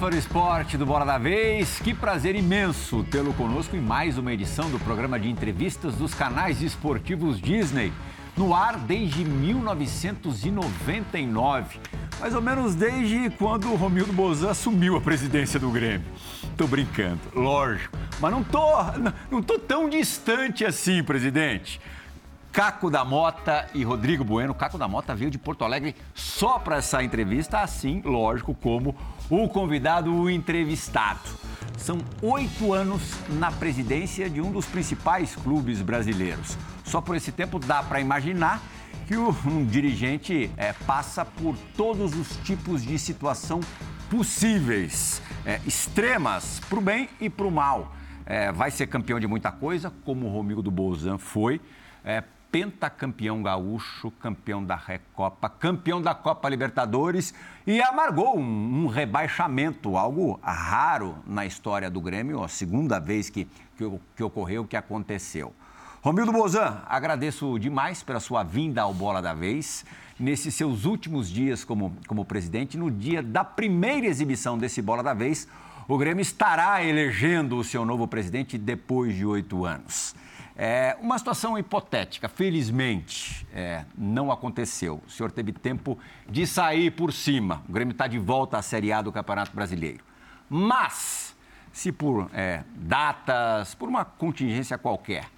Do esporte do Bola da Vez. Que prazer imenso tê-lo conosco em mais uma edição do programa de entrevistas dos canais esportivos Disney. No ar desde 1999, mais ou menos desde quando o Romildo Bozan assumiu a presidência do Grêmio. Tô brincando, lógico, mas não tô, não tô tão distante assim, presidente. Caco da Mota e Rodrigo Bueno. Caco da Mota veio de Porto Alegre só para essa entrevista, assim, lógico, como o convidado, o entrevistado. São oito anos na presidência de um dos principais clubes brasileiros. Só por esse tempo dá para imaginar que um dirigente é, passa por todos os tipos de situação possíveis, é, extremas, para o bem e para o mal. É, vai ser campeão de muita coisa, como o Romildo Bolzan foi. Pentacampeão gaúcho, campeão da Recopa, campeão da Copa Libertadores e amargou um, um rebaixamento, algo raro na história do Grêmio, a segunda vez que, que, que ocorreu, que aconteceu. Romildo Bozan, agradeço demais pela sua vinda ao Bola da Vez. Nesses seus últimos dias como, como presidente, no dia da primeira exibição desse Bola da Vez, o Grêmio estará elegendo o seu novo presidente depois de oito anos. É, uma situação hipotética, felizmente, é, não aconteceu. O senhor teve tempo de sair por cima. O Grêmio está de volta à Série A do Campeonato Brasileiro. Mas, se por é, datas, por uma contingência qualquer,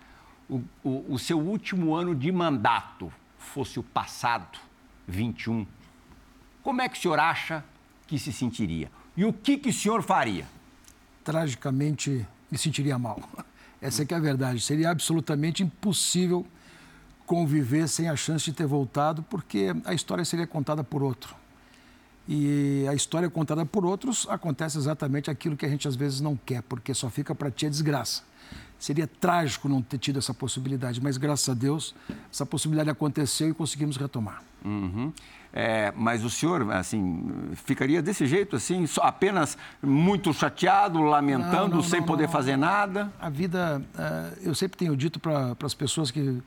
o, o, o seu último ano de mandato fosse o passado, 21, como é que o senhor acha que se sentiria? E o que, que o senhor faria? Tragicamente, me sentiria mal. Essa é é a verdade. Seria absolutamente impossível conviver sem a chance de ter voltado, porque a história seria contada por outro. E a história contada por outros acontece exatamente aquilo que a gente às vezes não quer, porque só fica para ti a desgraça. Seria trágico não ter tido essa possibilidade, mas graças a Deus essa possibilidade aconteceu e conseguimos retomar. Uhum. É, mas o senhor, assim, ficaria desse jeito, assim, só, apenas muito chateado, lamentando, não, não, sem não, poder fazer nada? A vida, uh, eu sempre tenho dito para as pessoas que,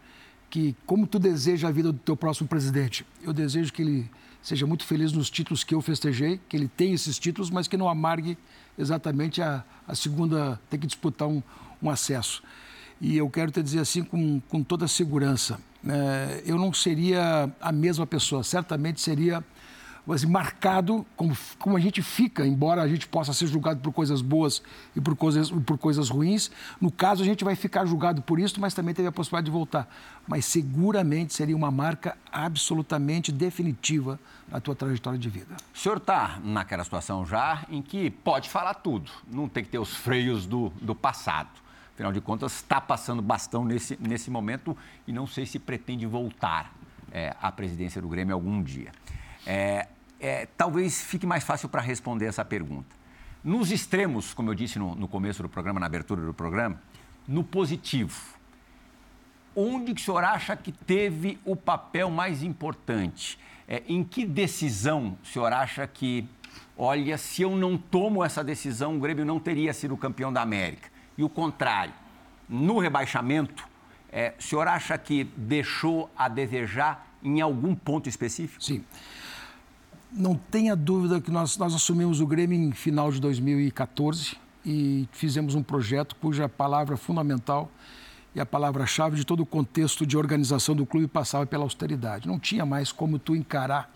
que, como tu deseja a vida do teu próximo presidente, eu desejo que ele seja muito feliz nos títulos que eu festejei, que ele tenha esses títulos, mas que não amargue exatamente a, a segunda, ter que disputar um, um acesso. E eu quero te dizer assim com, com toda segurança, é, eu não seria a mesma pessoa, certamente seria assim, marcado como, como a gente fica, embora a gente possa ser julgado por coisas boas e por coisas, por coisas ruins. No caso, a gente vai ficar julgado por isso, mas também teve a possibilidade de voltar. Mas seguramente seria uma marca absolutamente definitiva na tua trajetória de vida. O senhor está naquela situação já em que pode falar tudo, não tem que ter os freios do, do passado. Afinal de contas, está passando bastão nesse, nesse momento e não sei se pretende voltar é, à presidência do Grêmio algum dia. É, é, talvez fique mais fácil para responder essa pergunta. Nos extremos, como eu disse no, no, começo do programa, na abertura do programa, no positivo, onde que o senhor acha que teve o papel mais importante? É, em que decisão o senhor acha que, olha, se eu não tomo essa decisão, o Grêmio não teria sido campeão da América? E o contrário, no rebaixamento, é, o senhor acha que deixou a desejar em algum ponto específico? Sim não tenha dúvida que nós, nós assumimos o Grêmio em final de 2014 e fizemos um projeto cuja palavra fundamental e a palavra-chave de todo o contexto de organização do clube passava pela austeridade. Não tinha mais como tu encarar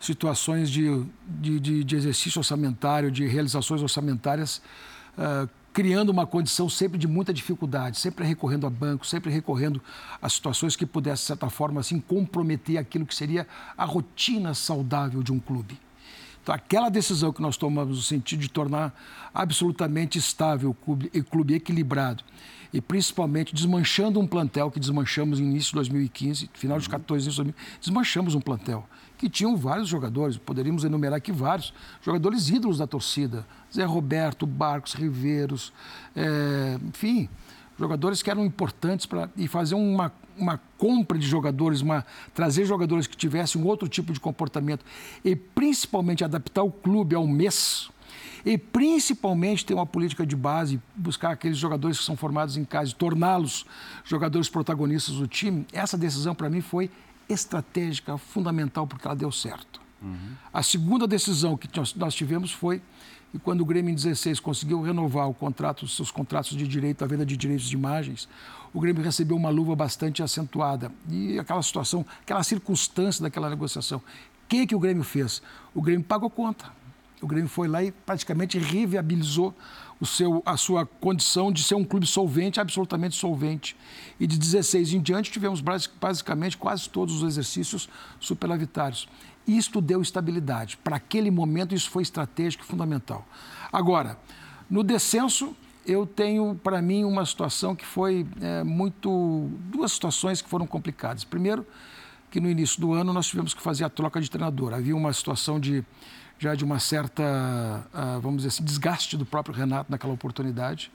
situações de, de, de, de exercício orçamentário, de realizações orçamentárias uh, criando uma condição sempre de muita dificuldade, sempre recorrendo a bancos, sempre recorrendo a situações que pudessem, de certa forma, assim, comprometer aquilo que seria a rotina saudável de um clube. Então, aquela decisão que nós tomamos no sentido de tornar absolutamente estável o clube, o clube equilibrado e principalmente desmanchando um plantel que desmanchamos no início de 2015, final de 14, início de 2015, desmanchamos um plantel que tinham vários jogadores, poderíamos enumerar aqui vários, jogadores ídolos da torcida. Zé Roberto, Barcos, Riveiros, é, enfim, jogadores que eram importantes para e fazer uma, uma compra de jogadores, uma, trazer jogadores que tivessem um outro tipo de comportamento e principalmente adaptar o clube ao mês e principalmente ter uma política de base, buscar aqueles jogadores que são formados em casa, torná-los jogadores protagonistas do time. Essa decisão para mim foi estratégica, fundamental, porque ela deu certo. Uhum. A segunda decisão que nós tivemos foi e quando o Grêmio em 16 conseguiu renovar o contrato, os seus contratos de direito, a venda de direitos de imagens, o Grêmio recebeu uma luva bastante acentuada. E aquela situação, aquela circunstância daquela negociação. O que, que o Grêmio fez? O Grêmio pagou conta. O Grêmio foi lá e praticamente reviabilizou o seu, a sua condição de ser um clube solvente, absolutamente solvente. E de 16 em diante tivemos basicamente quase todos os exercícios superavitários. Isto deu estabilidade. Para aquele momento, isso foi estratégico e fundamental. Agora, no descenso, eu tenho para mim uma situação que foi é, muito. duas situações que foram complicadas. Primeiro, que no início do ano nós tivemos que fazer a troca de treinador. Havia uma situação de já de uma certa, uh, vamos dizer assim, desgaste do próprio Renato naquela oportunidade.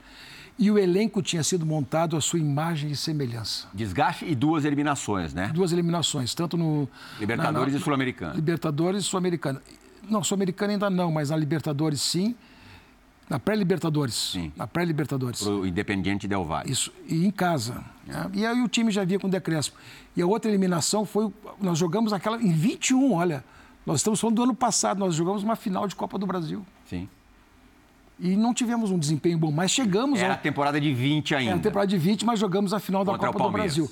E o elenco tinha sido montado à sua imagem e semelhança. Desgaste e duas eliminações, né? Duas eliminações, tanto no. Libertadores na, na, e Sul-Americana. Libertadores e Sul-Americana. Não, Sul-Americana ainda não, mas na Libertadores sim. Na pré-Libertadores. Sim. Na pré-Libertadores. Para o Independiente Del Valle. Isso, e em casa. É. Né? E aí o time já via com decréscimo. E a outra eliminação foi. Nós jogamos aquela em 21, olha. Nós estamos falando do ano passado, nós jogamos uma final de Copa do Brasil. Sim. E não tivemos um desempenho bom, mas chegamos. Era a temporada de 20 ainda. Era a temporada de 20, mas jogamos a final Contra da Copa do Brasil.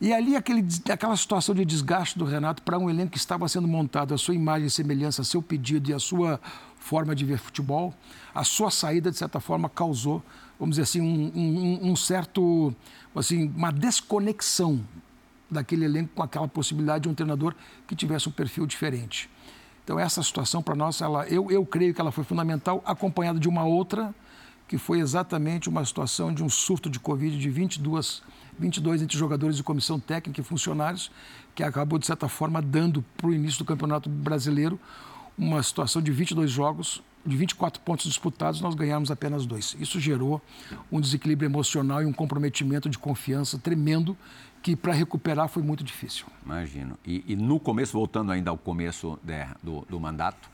E ali aquele, aquela situação de desgaste do Renato para um elenco que estava sendo montado, a sua imagem e semelhança, seu pedido e a sua forma de ver futebol, a sua saída, de certa forma, causou, vamos dizer assim, um, um, um certo, assim, uma desconexão daquele elenco com aquela possibilidade de um treinador que tivesse um perfil diferente. Então, essa situação para nós, ela, eu, eu creio que ela foi fundamental, acompanhada de uma outra, que foi exatamente uma situação de um surto de Covid de 22, 22 entre jogadores de comissão técnica e funcionários, que acabou, de certa forma, dando para o início do Campeonato Brasileiro uma situação de 22 jogos, de 24 pontos disputados, nós ganhamos apenas dois. Isso gerou um desequilíbrio emocional e um comprometimento de confiança tremendo que para recuperar foi muito difícil. Imagino. E, e, no começo, voltando ainda ao começo de, do, do, mandato,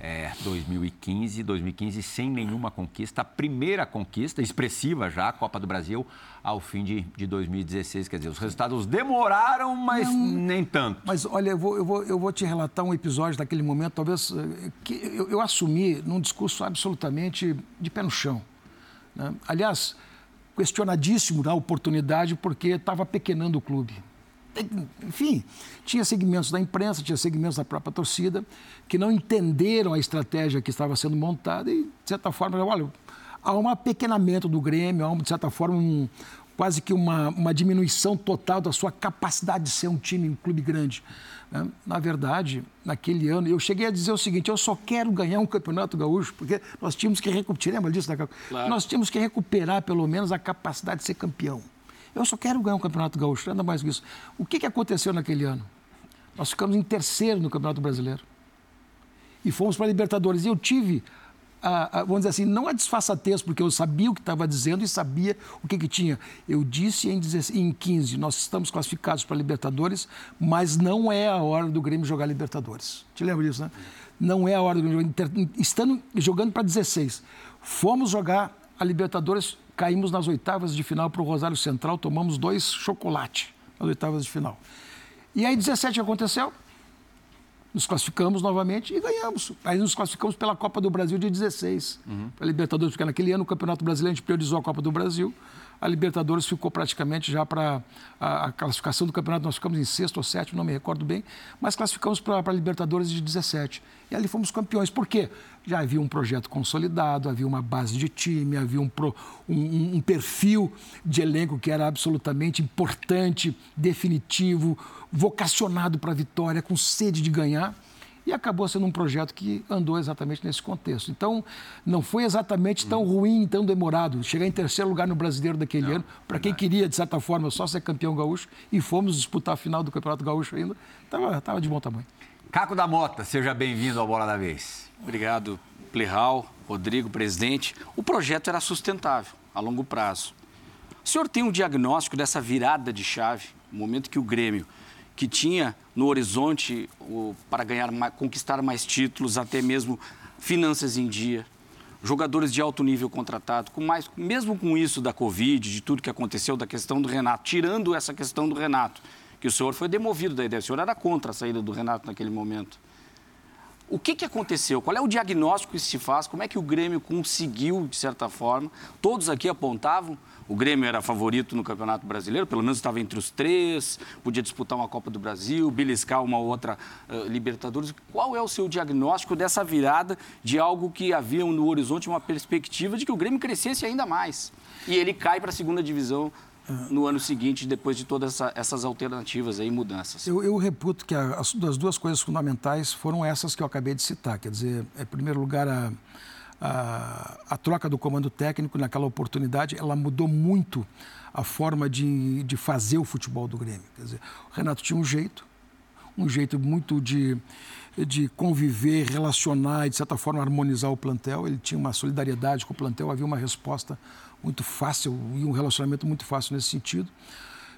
é, 2015, 2015 sem nenhuma conquista, a primeira conquista expressiva já, a Copa do Brasil, ao fim de, de 2016. Quer dizer, os resultados demoraram, mas Não, nem tanto. Mas olha, eu vou, eu, vou, eu vou te relatar um episódio daquele momento, talvez, eh, que eu, eu assumi num discurso absolutamente de pé no chão. Né? Aliás, questionadíssimo na oportunidade porque estava pequenando o clube. Enfim, tinha segmentos da imprensa, tinha segmentos da própria torcida que não entenderam a estratégia que estava sendo montada e, de certa forma, olha, há um apequenamento do Grêmio, há, de certa forma, um, quase que uma, uma diminuição total da sua capacidade de ser um time, um clube grande. Né? Na verdade, naquele ano, eu cheguei a dizer o seguinte: eu só quero ganhar um campeonato gaúcho, porque nós tínhamos que recuperar, lembra disso, né? claro. Nós tínhamos que recuperar pelo menos a capacidade de ser campeão. Eu só quero ganhar um campeonato gaúcho, nada mais que isso. O que, que aconteceu naquele ano? Nós ficamos em terceiro no Campeonato Brasileiro. E fomos para a Libertadores. E eu tive a, a, vamos dizer assim, não a disfarçatez, porque eu sabia o que estava dizendo e sabia o que, que tinha. Eu disse em, em 15, nós estamos classificados para Libertadores, mas não é a hora do Grêmio jogar Libertadores. Te lembra disso, né? Não é a hora do Grêmio jogar. Estando jogando para 16. Fomos jogar a Libertadores, caímos nas oitavas de final para o Rosário Central, tomamos dois chocolate nas oitavas de final. E aí 17 aconteceu, nos classificamos novamente e ganhamos. Aí nos classificamos pela Copa do Brasil de 16, uhum. para a Libertadores, porque naquele ano o Campeonato Brasileiro a gente priorizou a Copa do Brasil. A Libertadores ficou praticamente já para a, a, classificação do campeonato, nós ficamos em sexto ou sétimo, não me recordo bem, mas classificamos para a Libertadores de 17. E ali fomos campeões. Por quê? Já havia um projeto consolidado, havia uma base de time, havia um, pro, um, um perfil de elenco que era absolutamente importante, definitivo, vocacionado para a vitória, com sede de ganhar. E acabou sendo um projeto que andou exatamente nesse contexto. Então, não foi exatamente tão ruim, tão demorado. Chegar em terceiro lugar no brasileiro daquele não, ano, para quem queria, de certa forma, só ser campeão gaúcho, e fomos disputar a final do Campeonato Gaúcho ainda, estava de bom tamanho. Caco da Mota, seja bem-vindo ao Bola da Vez. Obrigado, Plihal, Rodrigo, presidente. O projeto era sustentável, a longo prazo. O senhor tem um diagnóstico dessa virada de chave, o momento que o Grêmio que tinha no horizonte para ganhar, conquistar mais títulos, até mesmo finanças em dia, jogadores de alto nível contratado, com mais, mesmo com isso da Covid, de tudo que aconteceu, da questão do Renato, tirando essa questão do Renato, que o senhor foi demovido da ideia, o senhor era contra a saída do Renato naquele momento. O que, que aconteceu? Qual é o diagnóstico que se faz? Como é que o Grêmio conseguiu, de certa forma? Todos aqui apontavam o Grêmio era favorito no Campeonato Brasileiro, pelo menos estava entre os três, podia disputar uma Copa do Brasil, beliscar uma outra uh, Libertadores. Qual é o seu diagnóstico dessa virada de algo que havia no horizonte uma perspectiva de que o Grêmio crescesse ainda mais? E ele cai para a segunda divisão no ano seguinte, depois de todas essa, essas alternativas e mudanças? Eu, eu reputo que as, as, duas coisas fundamentais foram essas que eu acabei de citar. Quer dizer, em primeiro lugar, a, a, a, troca do comando técnico naquela oportunidade, ela mudou muito a forma de, de fazer o futebol do Grêmio. Quer dizer, o Renato tinha um jeito, um jeito muito de, de conviver, relacionar e, de certa forma, harmonizar o plantel. Ele tinha uma solidariedade com o plantel, havia uma resposta muito fácil e um relacionamento muito fácil nesse sentido.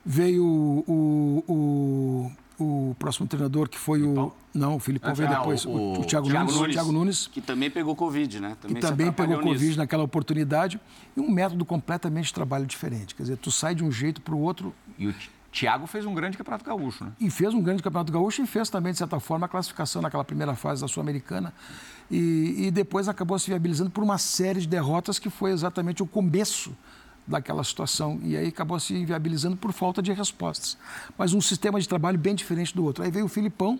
Veio o, o, o próximo treinador, que foi o. Não, o Filipão veio depois. O, o, Thiago, Thiago, Nunes, Nunes, Thiago Nunes. Que também pegou Covid, né? Também que também pegou Covid nisso. naquela oportunidade. E um método completamente de trabalho diferente. Quer dizer, tu sai de um jeito para o outro. E o Thiago fez um grande campeonato gaúcho, né? E fez um grande campeonato gaúcho e fez também, de certa forma, a classificação naquela primeira fase da Sul-Americana. E, e depois acabou se viabilizando por uma série de derrotas que foi exatamente o começo daquela situação. E aí acabou se inviabilizando por falta de respostas. Mas um sistema de trabalho bem diferente do outro. Aí veio o Filipão,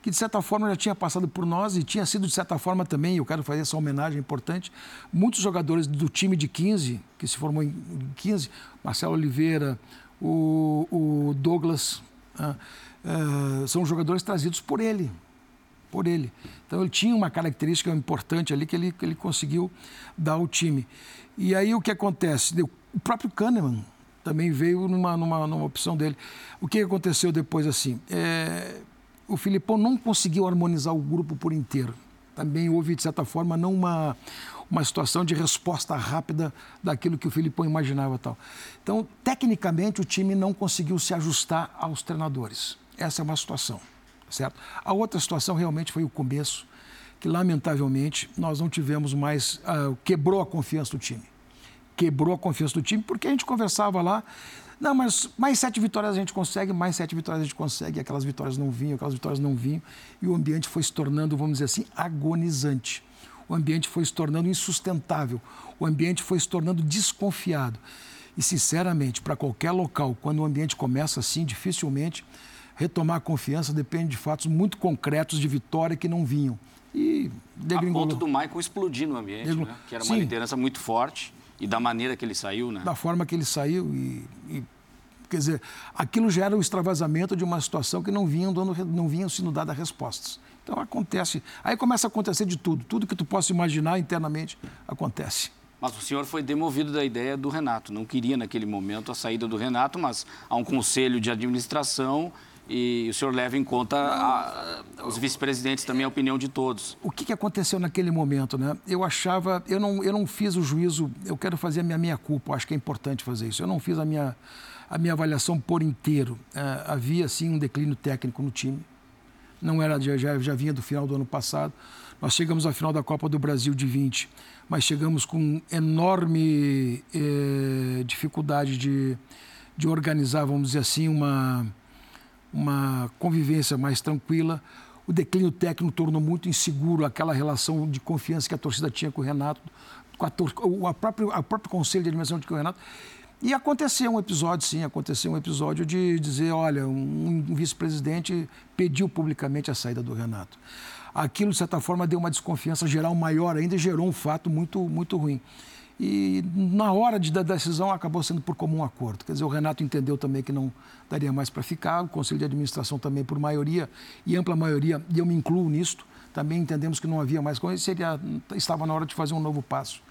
que de certa forma já tinha passado por nós e tinha sido de certa forma também, eu quero fazer essa homenagem importante, muitos jogadores do time de 15, que se formou em 15, Marcelo Oliveira, o, o Douglas, ah, ah, são jogadores trazidos por ele, por ele. Então ele tinha uma característica importante ali que ele, que ele conseguiu dar ao time. E aí o que acontece? O próprio Kahneman também veio numa, numa, numa opção dele. O que aconteceu depois assim? É, o Filipão não conseguiu harmonizar o grupo por inteiro. Também houve, de certa forma, não uma, uma situação de resposta rápida daquilo que o Filipão imaginava tal. Então, tecnicamente, o time não conseguiu se ajustar aos treinadores. Essa é uma situação, certo? A outra situação realmente foi o começo, que lamentavelmente nós não tivemos mais, uh, quebrou a confiança do time quebrou a confiança do time, porque a gente conversava lá, não, mas mais sete vitórias a gente consegue, mais sete vitórias a gente consegue, aquelas vitórias não vinham, aquelas vitórias não vinham, e o ambiente foi se tornando, vamos dizer assim, agonizante. O ambiente foi se tornando insustentável, o ambiente foi se tornando desconfiado. E, sinceramente, para qualquer local, quando o ambiente começa assim, dificilmente retomar a confiança depende de fatos muito concretos de vitória que não vinham. E degringolou. A ponto do Michael explodir no ambiente, né? que era uma Sim. liderança muito forte. E da maneira que ele saiu, né? Da forma que ele saiu e, e quer dizer, aquilo gera o extravasamento de uma situação que não vinham dando, não vinham sendo dadas respostas. Então acontece, aí começa a acontecer de tudo, tudo que tu possa imaginar internamente acontece. Mas o senhor foi demovido da ideia do Renato, não queria naquele momento a saída do Renato, mas há um conselho de administração e o senhor leva em conta a, os vice-presidentes também, a opinião de todos. O que, que, aconteceu naquele momento, né? Eu achava, eu não, eu não fiz o juízo, eu quero fazer a minha minha culpa, acho que é importante fazer isso. Eu não fiz a minha, a minha avaliação por inteiro. É, havia, sim, um declínio técnico no time. Não era, já, já vinha do final do ano passado. Nós chegamos à final da Copa do Brasil de 20, mas chegamos com enorme eh, dificuldade de, de organizar, vamos dizer assim, uma uma convivência mais tranquila. O declínio técnico tornou muito inseguro aquela relação de confiança que a torcida tinha com o Renato, com a, o próprio, a próprio conselho de administração de o Renato. E aconteceu um episódio, sim, aconteceu um episódio de dizer, olha, um, vice-presidente pediu publicamente a saída do Renato. Aquilo, de certa forma, deu uma desconfiança geral maior ainda e gerou um fato muito, muito ruim. E na hora de, da decisão acabou sendo por comum acordo. Quer dizer, o Renato entendeu também que não daria mais para ficar, o Conselho de Administração também por maioria e ampla maioria, e eu me incluo nisto, também entendemos que não havia mais coisa, seria, estava na hora de fazer um novo passo.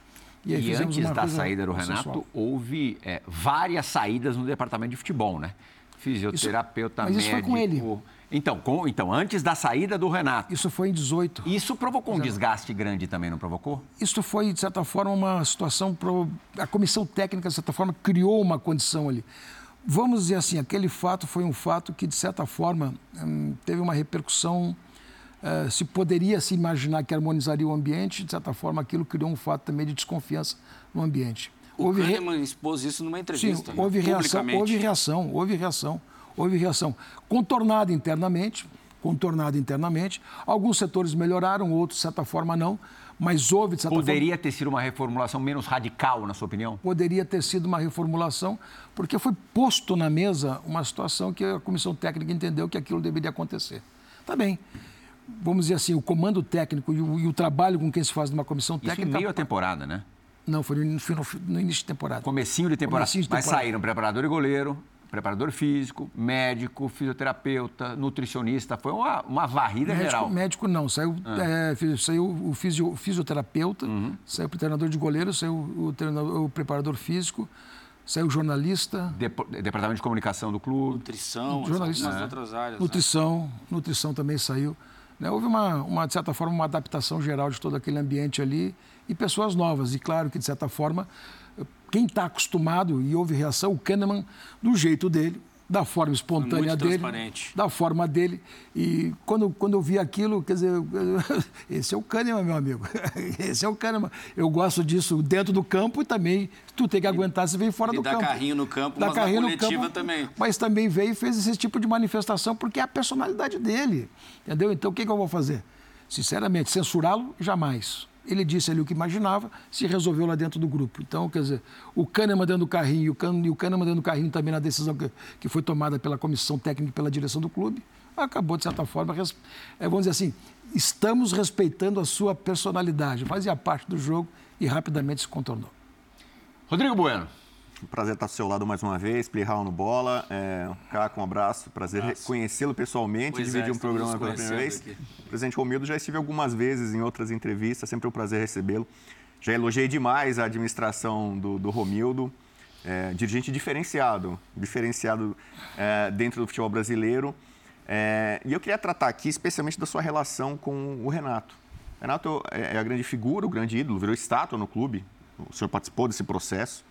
E, e antes da saída do Renato, houve é, várias saídas no departamento de futebol, né? Fisioterapeuta, isso, mas isso médico... foi com ele. Então, com, então, antes da saída do Renato. Isso foi em 18. Isso provocou um desgaste grande também, não provocou? Isso foi, de certa forma, uma situação. Pro... A comissão técnica, de certa forma, criou uma condição ali. Vamos dizer assim, aquele fato foi um fato que, de certa forma, hum, teve uma repercussão. Uh, se poderia se imaginar que harmonizaria o ambiente, de certa forma, aquilo criou um fato também de desconfiança no ambiente. O houve Kahneman re... expôs isso numa entrevista. Sim, houve reação, houve reação, houve reação houve reação contornada internamente, contornado internamente. Alguns setores melhoraram, outros, de certa forma, não. Mas houve, de certa Poderia forma, ter sido uma reformulação menos radical, na sua opinião? Poderia ter sido uma reformulação, porque foi posto na mesa uma situação que a comissão técnica entendeu que aquilo deveria acontecer. Tá bem. Vamos dizer assim, o comando técnico e o, e o trabalho com quem se faz numa comissão técnica. Isso em meio à temporada, né? Não, foi no, no, no início de temporada. Comecinho de temporada. Comecinho de temporada. Mas saíram preparador e goleiro, preparador físico, médico, fisioterapeuta, nutricionista. Foi uma, uma varrida médico, geral. Médico não, saiu, ah. é, saiu o fisio, fisioterapeuta, uhum. saiu o treinador de goleiro, saiu o, treinador, o preparador físico, saiu o jornalista. Departamento de comunicação do clube. Nutrição, jornalista, outras áreas. Nutrição, né? nutrição também saiu. Né? Houve, uma, uma, de certa forma, uma adaptação geral de todo aquele ambiente ali e pessoas novas. E claro que, de certa forma, quem está acostumado e houve reação, o Kahneman, do jeito dele, da forma espontânea dele, da forma dele. E quando, quando eu vi aquilo, quer dizer, esse é o Kahneman, meu amigo. Esse é o Kahneman. Eu gosto disso dentro do campo e também tu tem que aguentar se vem fora e do campo. Dá carrinho no campo, dá mas carrinho na coletiva no campo, também. Mas também veio e fez esse tipo de manifestação porque é a personalidade dele. Entendeu? Então o que, que eu vou fazer? Sinceramente, censurá-lo, jamais ele disse ali o que imaginava, se resolveu lá dentro do grupo. Então, quer dizer, o Kahneman dando o carrinho e o, Kahneman dando o carrinho também na decisão que, que foi tomada pela comissão técnica e pela direção do clube, acabou, de certa forma, res, é, vamos dizer assim, estamos respeitando a sua personalidade, fazia parte do jogo e rapidamente se contornou. Rodrigo Bueno. Prazer estar ao seu lado mais uma vez, Plihal no Bola. É, Caco, um abraço. Prazer conhecê-lo pessoalmente, pois dividir é, um programa pela primeira vez. Aqui. O presidente Romildo já estive algumas vezes em outras entrevistas, sempre um prazer recebê-lo. Já elogiei demais a administração do, do Romildo, é, dirigente diferenciado, diferenciado é, dentro do futebol brasileiro. É, e eu queria tratar aqui especialmente da sua relação com o Renato. Renato é, é a grande figura, o grande ídolo, virou estátua no clube. O senhor participou desse processo.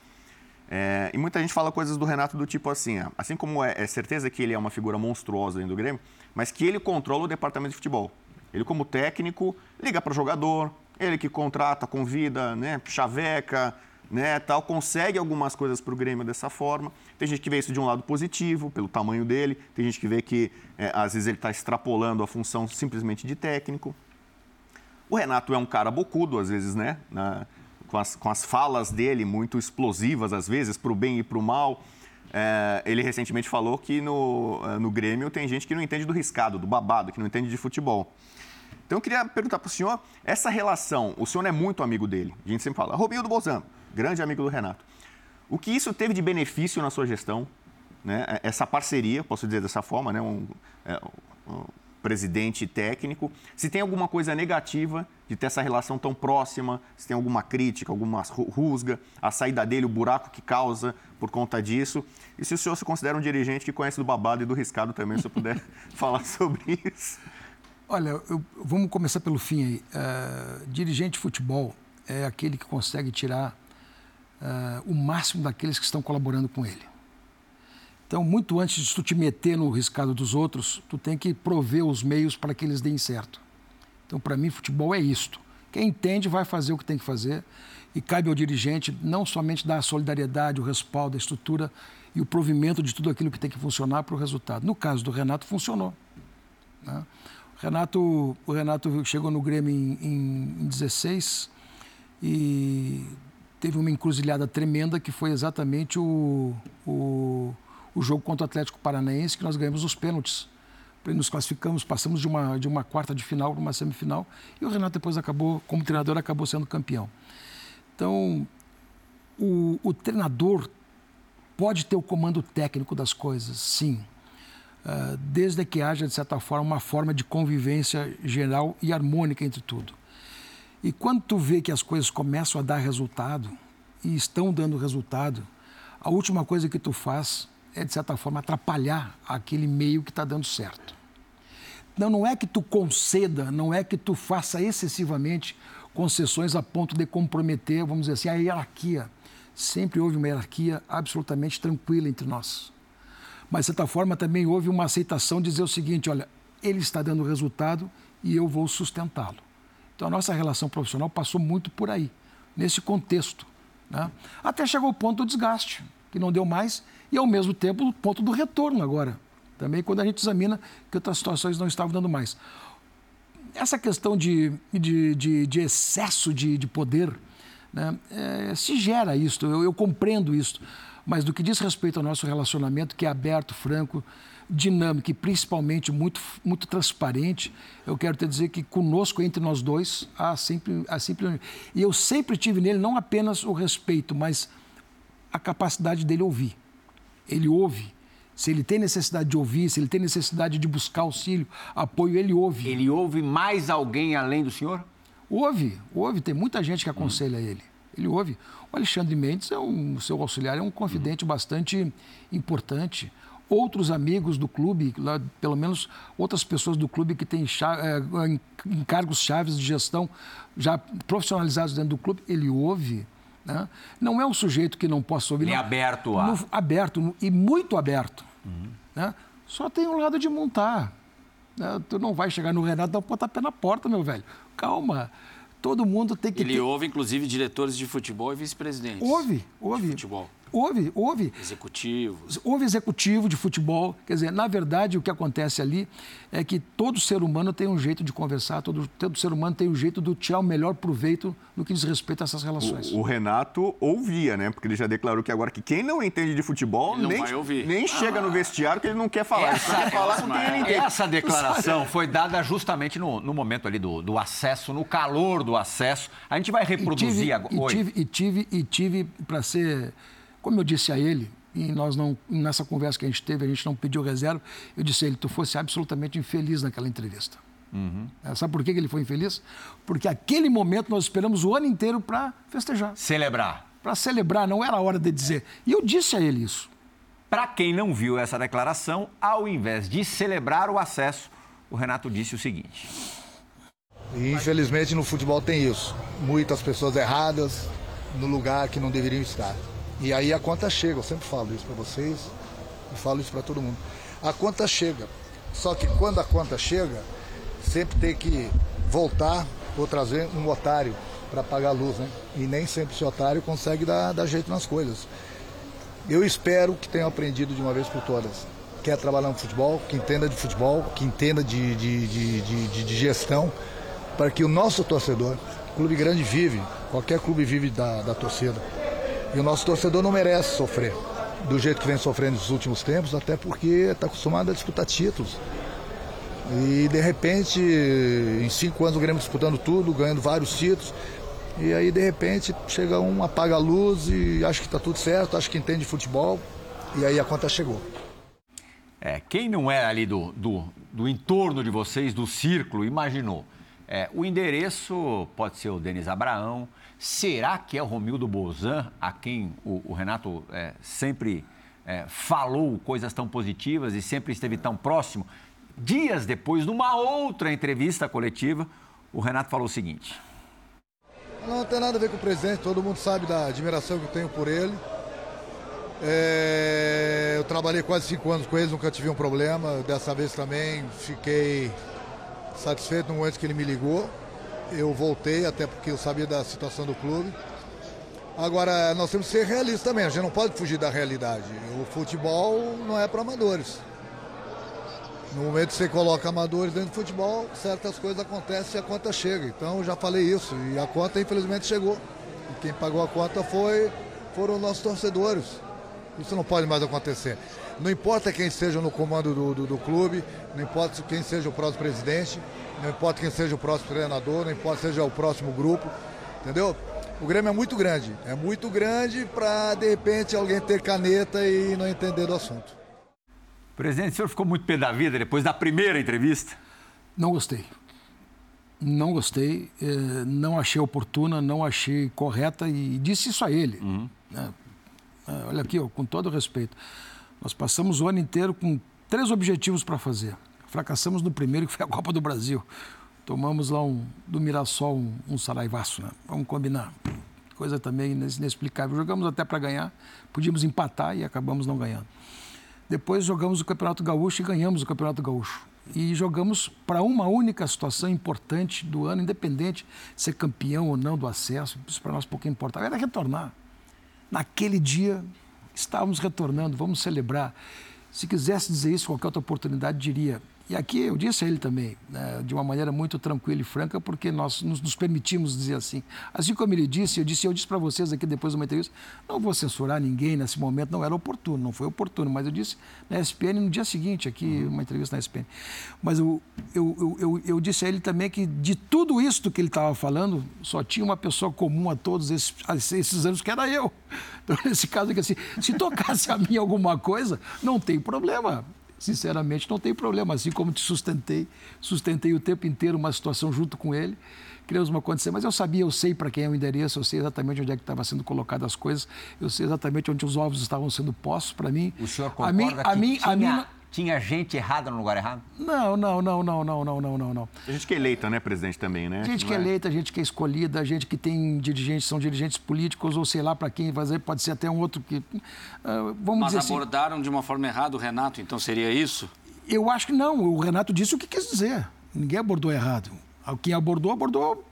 É, e muita gente fala coisas do Renato do tipo assim, assim como é, é, certeza que ele é uma figura monstruosa dentro do Grêmio, mas que ele controla o departamento de futebol. Ele como técnico liga para o jogador, ele que contrata, convida, né, chaveca, né, tal, consegue algumas coisas para o Grêmio dessa forma. Tem gente que vê isso de um lado positivo, pelo tamanho dele, tem gente que vê que é, às vezes ele está extrapolando a função simplesmente de técnico. O Renato é um cara bocudo, às vezes, né? Na, com as, com as falas dele muito explosivas, às vezes, para o bem e para o mal. É, ele recentemente falou que no, é, no Grêmio tem gente que não entende do riscado, do babado, que não entende de futebol. Então eu queria perguntar para o senhor, essa relação, o senhor é muito amigo dele, a gente sempre fala, Romildo Bolzano, grande amigo do Renato. O que isso teve de benefício na sua gestão? Né? Essa parceria, posso dizer dessa forma, né? um, é, um presidente técnico, se tem alguma coisa negativa de ter essa relação tão próxima, se tem alguma crítica, alguma rusga, a saída dele, o buraco que causa por conta disso. E se o senhor se considera um dirigente que conhece do babado e do riscado também, se eu puder falar sobre isso. Olha, eu, vamos começar pelo fim aí. Uh, dirigente de futebol é aquele que consegue tirar uh, o máximo daqueles que estão colaborando com ele. Então, muito antes de tu te meter no riscado dos outros, tu tem que prover os meios para que eles deem certo. Então, para mim, futebol é isto. Quem entende vai fazer o que tem que fazer e cabe ao dirigente não somente dar a solidariedade, o respaldo, a estrutura e o provimento de tudo aquilo que tem que funcionar para o resultado. No caso do Renato, funcionou. Né? O, Renato, o Renato chegou no Grêmio em, em, em 16 e teve uma encruzilhada tremenda que foi exatamente o, o o jogo contra o Atlético Paranaense, que nós ganhamos os pênaltis. Nos classificamos, passamos de uma, de uma quarta de final para uma semifinal. E o Renato depois acabou, como treinador, acabou sendo campeão. Então, o, o treinador pode ter o comando técnico das coisas, sim. Uh, desde que haja, de certa forma, uma forma de convivência geral e harmônica entre tudo. E quando tu vê que as coisas começam a dar resultado, e estão dando resultado, a última coisa que tu faz é, de certa forma, atrapalhar aquele meio que está dando certo. Não, não é que tu conceda, não é que tu faça excessivamente concessões a ponto de comprometer, vamos dizer assim, a hierarquia. Sempre houve uma hierarquia absolutamente tranquila entre nós. Mas, de certa forma, também houve uma aceitação de dizer o seguinte: olha, ele está dando resultado e eu vou sustentá-lo. Então, a nossa relação profissional passou muito por aí, nesse contexto. Né? Até chegou o ponto do desgaste, que não deu mais, e ao mesmo tempo o ponto do retorno agora. também quando a gente examina que outras situações não estavam dando mais. Essa questão de, de, de, de excesso de, de poder, né, é, se gera isso, eu, eu compreendo isso, mas do que diz respeito ao nosso relacionamento, que é aberto, franco, dinâmico e principalmente muito, muito transparente, eu quero te dizer que conosco, entre nós dois, há sempre, há sempre. E eu sempre tive nele não apenas o respeito, mas a capacidade dele ouvir. Ele ouve. Se ele tem necessidade de ouvir, se ele tem necessidade de buscar auxílio, apoio, ele ouve. Ele ouve mais alguém além do senhor? Ouve, ouve. Tem muita gente que aconselha hum. ele. Ele ouve. O Alexandre Mendes, é um, seu auxiliar, é um confidente hum. bastante importante outros amigos do clube, lá, pelo menos outras pessoas do clube que têm é, encargos chaves de gestão já profissionalizados dentro do clube, ele ouve. Né? Não é um sujeito que não possa ouvir. Ele é aberto a... No, aberto e muito aberto. Uhum. Né? Só tem um lado de montar. Né? Tu não vai chegar no Renato e dar um pontapé na porta, meu velho. Calma. Todo mundo tem que Ele ter... ouve, inclusive, diretores de futebol e vice-presidentes. Ouve, ouve. De futebol. Houve, houve. Executivos. Houve executivo de futebol. Quer dizer, na verdade, o que acontece ali é que todo ser humano tem um jeito de conversar, todo, todo ser humano tem um jeito de tirar o melhor proveito no que diz respeito a essas relações. O, o Renato ouvia, né? Porque ele já declarou que agora que quem não entende de futebol nem, nem chega ah. no vestiário que ele não quer falar. Essa, ele quer falar com quem entende. Essa declaração foi dada justamente no, no momento ali do, do acesso, no calor do acesso. A gente vai reproduzir agora. E tive, e tive, e tive para ser como eu disse a ele, e nós não, nessa conversa que a gente teve, a gente não pediu reserva, eu disse a ele, tu fosse absolutamente infeliz naquela entrevista. Uhum. Sabe por que ele foi infeliz? Porque aquele momento nós esperamos o ano inteiro para festejar. Celebrar. Para celebrar, não era a hora de dizer. E eu disse a ele isso. Para quem não viu essa declaração, ao invés de celebrar o acesso, o Renato disse o seguinte. Infelizmente no futebol tem isso. Muitas pessoas erradas no lugar que não deveriam estar. E aí a conta chega, eu sempre falo isso para vocês e falo isso para todo mundo. A conta chega. Só que quando a conta chega, sempre tem que voltar ou trazer um otário para pagar a luz, né? E nem sempre esse otário consegue dar, dar jeito nas coisas. Eu espero que tenham aprendido de uma vez por todas. Quer trabalhar no futebol, que entenda de futebol, que entenda de, de, de, de, de gestão, para que o nosso torcedor, clube grande vive, qualquer clube vive da, da torcida e o nosso torcedor não merece sofrer do jeito que vem sofrendo nos últimos tempos, até porque está acostumado a disputar títulos. E de repente, em cinco anos o Grêmio disputando tudo, ganhando vários títulos. E aí de repente chega um, apaga a luz e acha que está tudo certo, acha que entende futebol. E aí a conta chegou. É, quem não é ali do, do, do entorno de vocês, do círculo, imaginou. É, o endereço pode ser o Denis Abraão, Será que é o Romildo Bozan, a quem o, o Renato é, sempre é, falou coisas tão positivas e sempre esteve tão próximo? Dias depois, numa outra entrevista coletiva, o Renato falou o seguinte. Não tem nada a ver com o presidente, todo mundo sabe da admiração que eu tenho por ele. É, eu trabalhei quase cinco anos com ele, nunca tive um problema. Dessa vez também fiquei satisfeito no momento que ele me ligou eu voltei, até porque eu sabia da situação do clube. Agora, nós temos que ser realistas também, a gente não pode fugir da realidade. O futebol não é para amadores. No momento que você coloca amadores dentro do futebol, certas coisas acontecem e a conta chega. Então, eu já falei isso, e a conta infelizmente chegou. E quem pagou a conta foi, foram nossos torcedores. Isso não pode mais acontecer. Não importa quem esteja no comando do, do, do clube, não importa quem seja o próximo presidente, não importa quem seja o próximo treinador, não importa seja o próximo grupo, entendeu? O Grêmio é muito grande, é muito grande para de repente alguém ter caneta e não entender do assunto. Presidente, o senhor ficou muito pé da vida depois da primeira entrevista? Não gostei. Não gostei, eh, não achei oportuna, não achei correta e disse isso a ele. Uhum. Né? Eh, olha aqui, com todo respeito. Nós passamos o ano inteiro com três objetivos para fazer. Fracassamos no primeiro, que foi a Copa do Brasil. Tomamos lá um, do Mirassol um, um saraivaço, né? Vamos combinar. Coisa também inexplicável. Jogamos até para ganhar, podíamos empatar e acabamos não ganhando. Depois jogamos o Campeonato Gaúcho e ganhamos o Campeonato Gaúcho. E jogamos para uma única situação importante do ano, independente de ser campeão ou não do acesso, isso para nós pouco importava, era retornar. Naquele dia, estávamos retornando, vamos celebrar Se quisesse dizer isso, qualquer outra oportunidade diria. E aqui eu disse a ele também, né, de uma maneira muito tranquila e franca, porque nós nos, nos, permitimos dizer assim. Assim como ele disse, eu disse, eu disse para vocês aqui depois de uma entrevista, não vou censurar ninguém nesse momento, não era oportuno, não foi oportuno, mas eu disse na SPN no dia seguinte, aqui, uhum. uma entrevista na SPN. Mas eu, eu, eu, eu, eu disse a ele também que de tudo isso que ele estava falando, só tinha uma pessoa comum a todos esses, esses anos, que era eu. Então, nesse caso aqui, assim, se tocasse a mim alguma coisa, não tem problema sinceramente, não tem problema. Assim como te sustentei, sustentei o tempo inteiro uma situação junto com ele. Criamos uma condição, mas eu sabia, eu sei para quem é o endereço, eu sei exatamente onde é que estava sendo colocadas as coisas, eu sei exatamente onde os ovos estavam sendo postos para mim. O senhor concorda a mim, a mim, tinha... a mim tinha gente errada no lugar errado? Não, não, não, não, não, não, não, não, não. A gente que é eleita, né, presidente, também, né? Gente que é eleita, gente que é escolhida, gente que tem dirigentes, são dirigentes políticos, ou sei lá para quem fazer, pode ser até um outro que. Uh, vamos Mas dizer assim abordaram de uma forma errada o Renato, então seria isso? Eu acho que não. O Renato disse o que quis dizer. Ninguém abordou errado. Quem abordou, abordou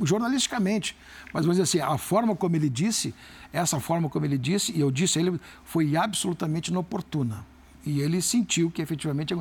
jornalisticamente. Mas vamos dizer assim, a forma como ele disse, essa forma como ele disse, e eu disse a ele, foi absolutamente inoportuna. E ele sentiu que efetivamente.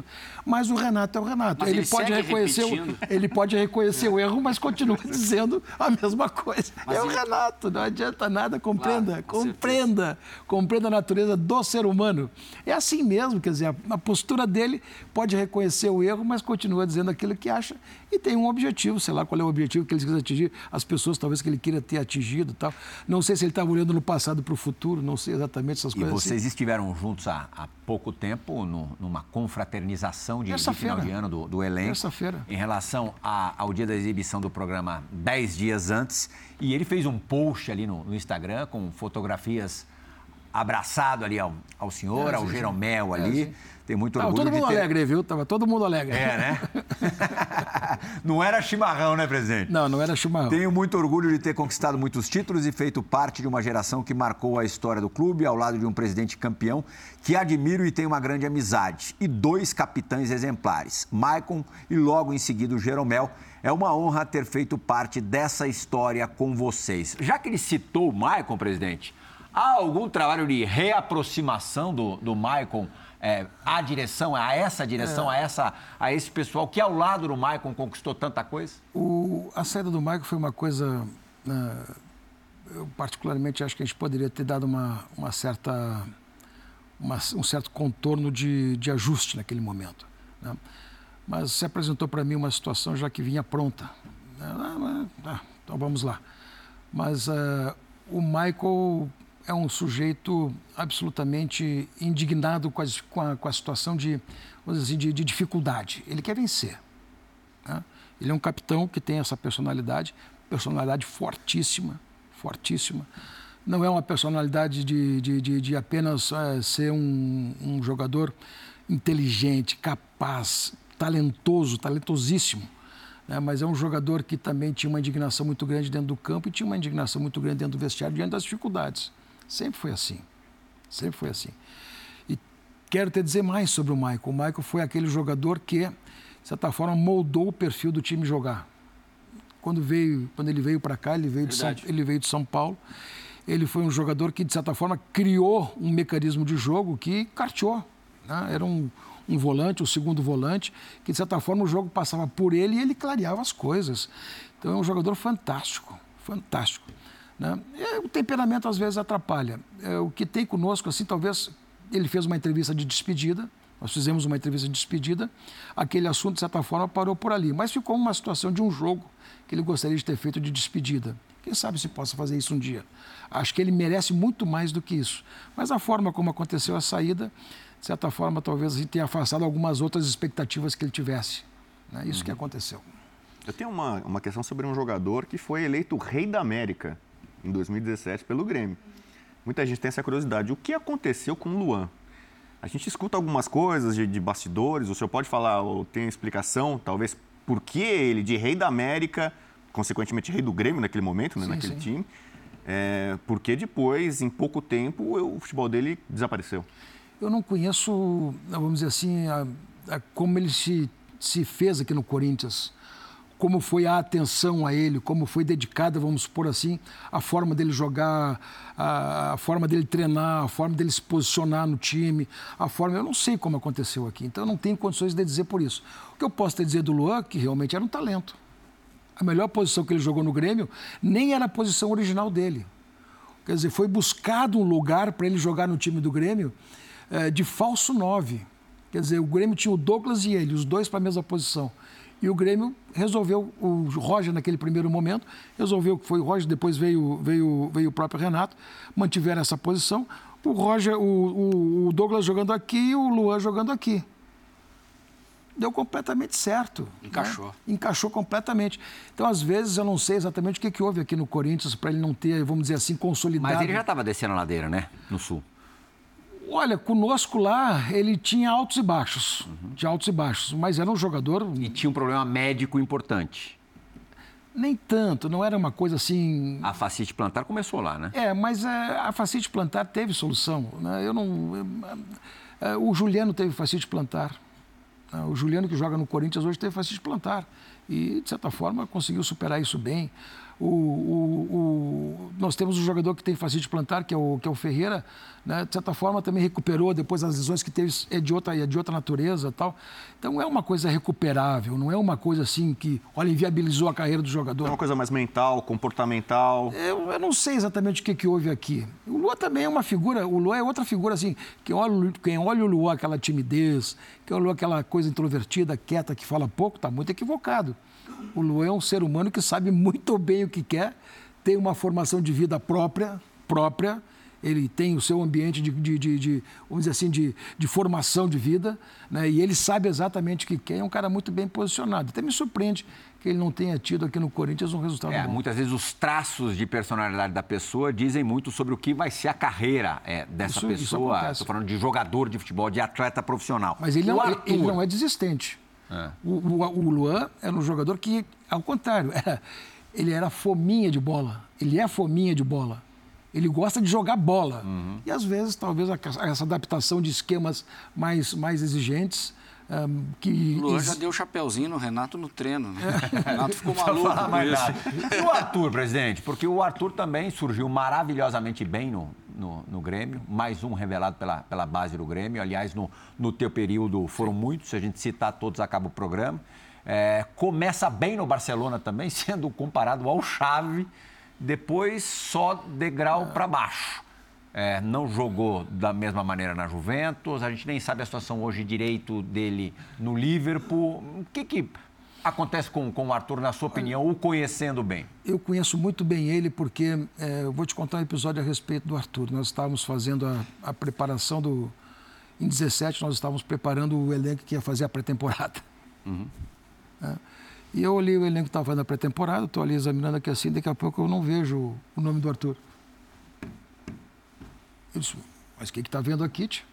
Mas o Renato é o Renato. Ele, ele, pode reconhecer o, ele pode reconhecer o erro, mas continua dizendo a mesma coisa. Mas é ele... o Renato, não adianta nada. Compreenda, claro, compreenda, certeza. compreenda a natureza do ser humano. É assim mesmo, quer dizer, a postura dele pode reconhecer o erro, mas continua dizendo aquilo que acha e tem um objetivo, sei lá qual é o objetivo que ele quis atingir, as pessoas talvez que ele queira ter atingido tal. Não sei se ele estava olhando no passado para o futuro, não sei exatamente essas e coisas. E vocês assim. estiveram juntos há, há pouco tempo, no, numa confraternização de, de final de ano do, do elenco. Terça-feira. Em relação a, ao dia da exibição do programa, dez dias antes. E ele fez um post ali no, no Instagram com fotografias abraçado ali ao, ao senhor, é, ao Jeromel é, ali. Tem muito orgulho Todo mundo ter... alegre, viu? Tava todo mundo alegre. É, né? não era chimarrão, né, presidente? Não, não era chimarrão. Tenho muito orgulho de ter conquistado muitos títulos e feito parte de uma geração que marcou a história do clube ao lado de um presidente campeão que admiro e tenho uma grande amizade. E dois capitães exemplares, Maicon e logo em seguida o Jeromel. É uma honra ter feito parte dessa história com vocês. Já que ele citou o Maicon, presidente, há algum trabalho de reaproximação do, do Maicon é, à direção, a essa direção, é. a, essa, a esse pessoal que ao lado do Maicon conquistou tanta coisa? O, a saída do Maicon foi uma coisa. Uh, eu, particularmente, acho que a gente poderia ter dado uma, uma certa. Uma, um certo contorno de, de ajuste naquele momento. Né? Mas se apresentou para mim uma situação já que vinha pronta. Ah, ah, então vamos lá. Mas uh, o Michael é um sujeito absolutamente indignado com, com, a, com a, situação de, assim, de, de, dificuldade. Ele quer vencer. Né? Ele é um capitão que tem essa personalidade, personalidade fortíssima, fortíssima. Não é uma personalidade de, de, de, apenas é, ser um, um jogador inteligente, capaz, talentoso, talentosíssimo. Né? Mas é um jogador que também tinha uma indignação muito grande dentro do campo e tinha uma indignação muito grande dentro do vestiário diante das dificuldades. Sempre foi assim. Sempre foi assim. E quero te dizer mais sobre o Michael. O Michael foi aquele jogador que, de certa forma, moldou o perfil do time jogar. Quando, veio, quando ele veio para cá, ele veio, de São, ele veio de São Paulo. Ele foi um jogador que, de certa forma, criou um mecanismo de jogo que carteou. Né? Era um, um volante, o um segundo volante, que, de certa forma, o jogo passava por ele e ele clareava as coisas. Então, é um jogador fantástico, fantástico. Né? É, o temperamento às vezes atrapalha. É, o que tem conosco, assim, talvez ele fez uma entrevista de despedida, nós fizemos uma entrevista de despedida, aquele assunto, de certa forma, parou por ali. Mas ficou uma situação de um jogo que ele gostaria de ter feito de despedida. Quem sabe se possa fazer isso um dia. Acho que ele merece muito mais do que isso. Mas a forma como aconteceu a saída, de certa forma, talvez tenha afastado algumas outras expectativas que ele tivesse. Né? Isso uhum. que aconteceu. Eu tenho uma, uma questão sobre um jogador que foi eleito rei da América em 2017 pelo Grêmio. Muita gente tem essa curiosidade. O que aconteceu com o Luan? A gente escuta algumas coisas de, de bastidores, o senhor pode falar, ou tem explicação, talvez, por que ele, de rei da América, consequentemente rei do Grêmio naquele momento, né, sim, naquele sim. time, é, porque depois, em pouco tempo, o futebol dele desapareceu? Eu não conheço, vamos dizer assim, a, a, como ele se, se fez aqui no Corinthians como foi a atenção a ele, como foi dedicada, vamos supor assim, a forma dele jogar, a, a, forma dele treinar, a forma dele se posicionar no time, a forma. Eu não sei como aconteceu aqui, então eu não tenho condições de dizer por isso. O que eu posso te dizer do Luan, que realmente era um talento. A melhor posição que ele jogou no Grêmio nem era a posição original dele. Quer dizer, foi buscado um lugar para ele jogar no time do Grêmio é, de falso nove. Quer dizer, o Grêmio tinha o Douglas e ele, os dois para a mesma posição. E o Grêmio resolveu, o Roger naquele primeiro momento, resolveu que foi o Roger, depois veio, veio, veio o próprio Renato, mantiveram essa posição. O Roger, o, o Douglas jogando aqui e o Luan jogando aqui. Deu completamente certo. Né? Encaixou. Né? Encaixou completamente. Então, às vezes, eu não sei exatamente o que, que houve aqui no Corinthians para ele não ter, vamos dizer assim, consolidado. Mas ele já estava descendo a ladeira, né? No Sul. Olha, conosco lá, ele tinha altos e baixos. Uhum. Tinha altos e baixos, mas era um jogador. E tinha um problema médico importante. Nem tanto, não era uma coisa assim. A facite plantar começou lá, né? É, mas é, a facite plantar teve solução. Né? Eu não. Eu, é, o Juliano teve facite plantar. Né? O Juliano, que joga no Corinthians hoje, teve facite plantar. E, de certa forma, conseguiu superar isso bem. O, o, o, nós temos um jogador que tem facite plantar, que é o, que é o Ferreira, né? de certa forma também recuperou depois as lesões que teve, é de outra, é de outra natureza tal. Então é uma coisa recuperável, não é uma coisa assim que, olha, inviabilizou a carreira do jogador. É uma coisa mais mental, comportamental. Eu, eu não sei exatamente o que, que houve aqui. O Lua também é uma figura, o Lua é outra figura assim, quem olha, quem olha o Lua, aquela timidez, quem olha aquela coisa introvertida, quieta, que fala pouco, está muito equivocado. O Luan é um ser humano que sabe muito bem o que quer, tem uma formação de vida própria, própria, ele tem o seu ambiente de, de, de, de vamos dizer assim, de, de formação de vida, né? e ele sabe exatamente o que quer, é um cara muito bem posicionado. Até me surpreende que ele não tenha tido aqui no Corinthians um resultado é, bom. Muitas vezes os traços de personalidade da pessoa dizem muito sobre o que vai ser a carreira é, dessa isso, pessoa. Estou falando de jogador de futebol, de atleta profissional. Mas ele, não, Arthur... ele não é desistente. É. O, o, o, Luan era um jogador que, ao contrário, era, ele era fominha de bola. Ele é fominha de bola. Ele gosta de jogar bola. Uhum. E às vezes, talvez, essa adaptação de esquemas mais, mais exigentes. Um, que o Luan já deu chapéuzinho no Renato no treino. Né? O Renato ficou maluco. E o Arthur, presidente? Porque o Arthur também surgiu maravilhosamente bem no, no, no, Grêmio, mais um revelado pela, pela base do Grêmio. Aliás, no, no teu período foram muitos, se a gente citar todos, acaba o programa. É, começa bem no Barcelona também, sendo comparado ao Xavi, depois só degrau para baixo. É, não jogou da mesma maneira na Juventus, a gente nem sabe a situação hoje direito dele no Liverpool. O que, que acontece com, com o Arthur, na sua opinião, o conhecendo bem? Eu conheço muito bem ele porque é, eu vou te contar um episódio a respeito do Arthur. Nós estávamos fazendo a, a preparação do. Em 17, nós estávamos preparando o elenco que ia fazer a pré-temporada. Uhum. É, e eu olhei o elenco que estava fazendo a pré-temporada, estou ali examinando aqui assim, daqui a pouco eu não vejo o nome do Arthur. Eu disse, mas o que está vendo aqui, tio?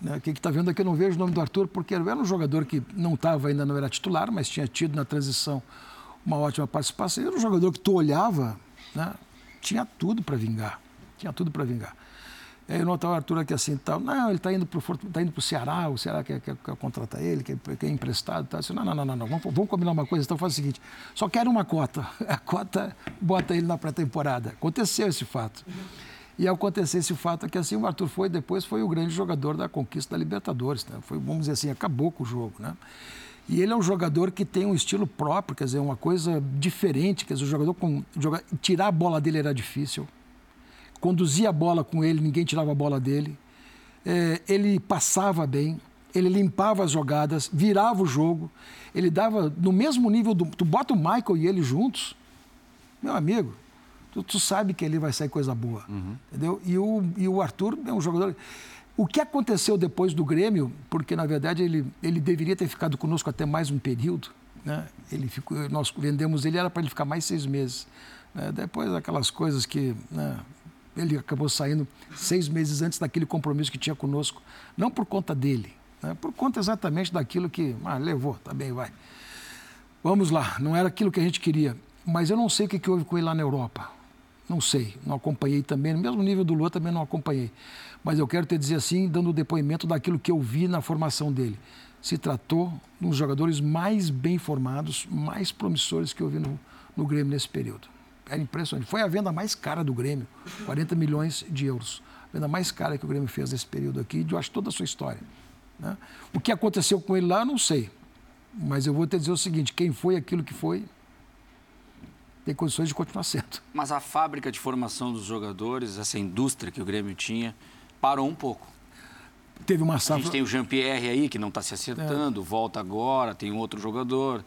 Né? Quem está vendo aqui, eu não vejo o nome do Arthur, porque era um jogador que não estava ainda, não era titular, mas tinha tido na transição uma ótima participação. Era um jogador que tu olhava, né? tinha tudo para vingar. Tinha tudo para vingar. Aí eu notava o Arthur aqui assim, tal. não, ele está indo para o tá indo Ceará, o Ceará quer, quer, quer contratar ele, quer, quer emprestado. Tá. Disse, não, não, não, não, vamos, vamos combinar uma coisa, então faz o seguinte, só quero uma cota. A cota bota ele na pré-temporada. Aconteceu esse fato. E acontecer esse fato é que assim o Arthur foi depois foi o grande jogador da conquista da Libertadores, né? foi vamos dizer assim acabou com o jogo, né? E ele é um jogador que tem um estilo próprio, quer dizer, uma coisa diferente, quer dizer, o jogador com jogar, tirar a bola dele era difícil, conduzir a bola com ele, ninguém tirava a bola dele, é, ele passava bem, ele limpava as jogadas, virava o jogo, ele dava no mesmo nível do, tu bota o Michael e ele juntos, meu amigo, tu, tu sabe que ali vai sair coisa boa. Uhum. Entendeu? E o, e o Arthur é um jogador. O que aconteceu depois do Grêmio, porque na verdade ele, ele deveria ter ficado conosco até mais um período, né? ele ficou, nós vendemos ele, era para ele ficar mais seis meses. Né? Depois aquelas coisas que. Né? Ele acabou saindo seis meses antes daquele compromisso que tinha conosco. Não por conta dele, né? por conta exatamente daquilo que. Ah, levou, tá bem, vai. Vamos lá, não era aquilo que a gente queria. Mas eu não sei o que houve com ele lá na Europa. Não sei, não acompanhei também, no mesmo nível do Lua também não acompanhei. Mas eu quero te dizer assim, dando depoimento daquilo que eu vi na formação dele. Se tratou de um dos jogadores mais bem formados, mais promissores que eu vi no, no Grêmio nesse período. Era impressionante. Foi a venda mais cara do Grêmio, 40 milhões de euros. A venda mais cara que o Grêmio fez nesse período aqui, de eu acho toda a sua história. Né? O que aconteceu com ele lá, eu não sei. Mas eu vou te dizer o seguinte: quem foi aquilo que foi, tem condições de continuar sendo. Mas a fábrica de formação dos jogadores, essa indústria que o Grêmio tinha, parou um pouco. Teve uma safra... A gente tem o Jean-Pierre aí, que não está se acertando, é. volta agora, tem um outro jogador,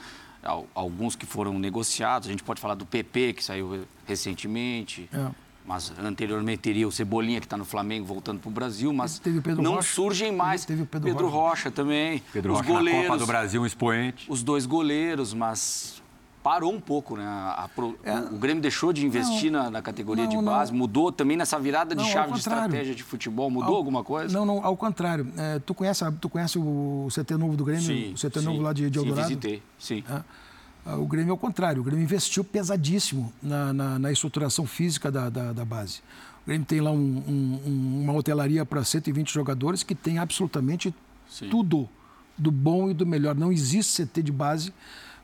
alguns que foram negociados. A gente pode falar do PP, que saiu recentemente. É. Mas anteriormente teria o Cebolinha, que está no Flamengo, voltando para o Brasil, mas não Rocha. surgem mais. Teve o Pedro, Pedro Rocha. Rocha. também. Pedro os Rocha goleiros, na Copa do Brasil, um expoente. Os dois goleiros, mas parou um pouco, né? A, a, é, o Grêmio deixou de investir não, na, na, categoria não, de base, não. mudou também nessa virada de chave de estratégia de futebol, mudou ao, alguma coisa? Não, não, ao contrário. É, tu, conhece, tu conhece o CT novo do Grêmio? Sim, o CT sim, novo lá de, de Eldorado? Sim, visitei, sim. É, é o Grêmio é o contrário, o Grêmio investiu pesadíssimo na, na, na estruturação física da, da, da, base. O Grêmio tem lá um, um, uma hotelaria para 120 jogadores que tem absolutamente sim. tudo do bom e do melhor. Não existe CT de base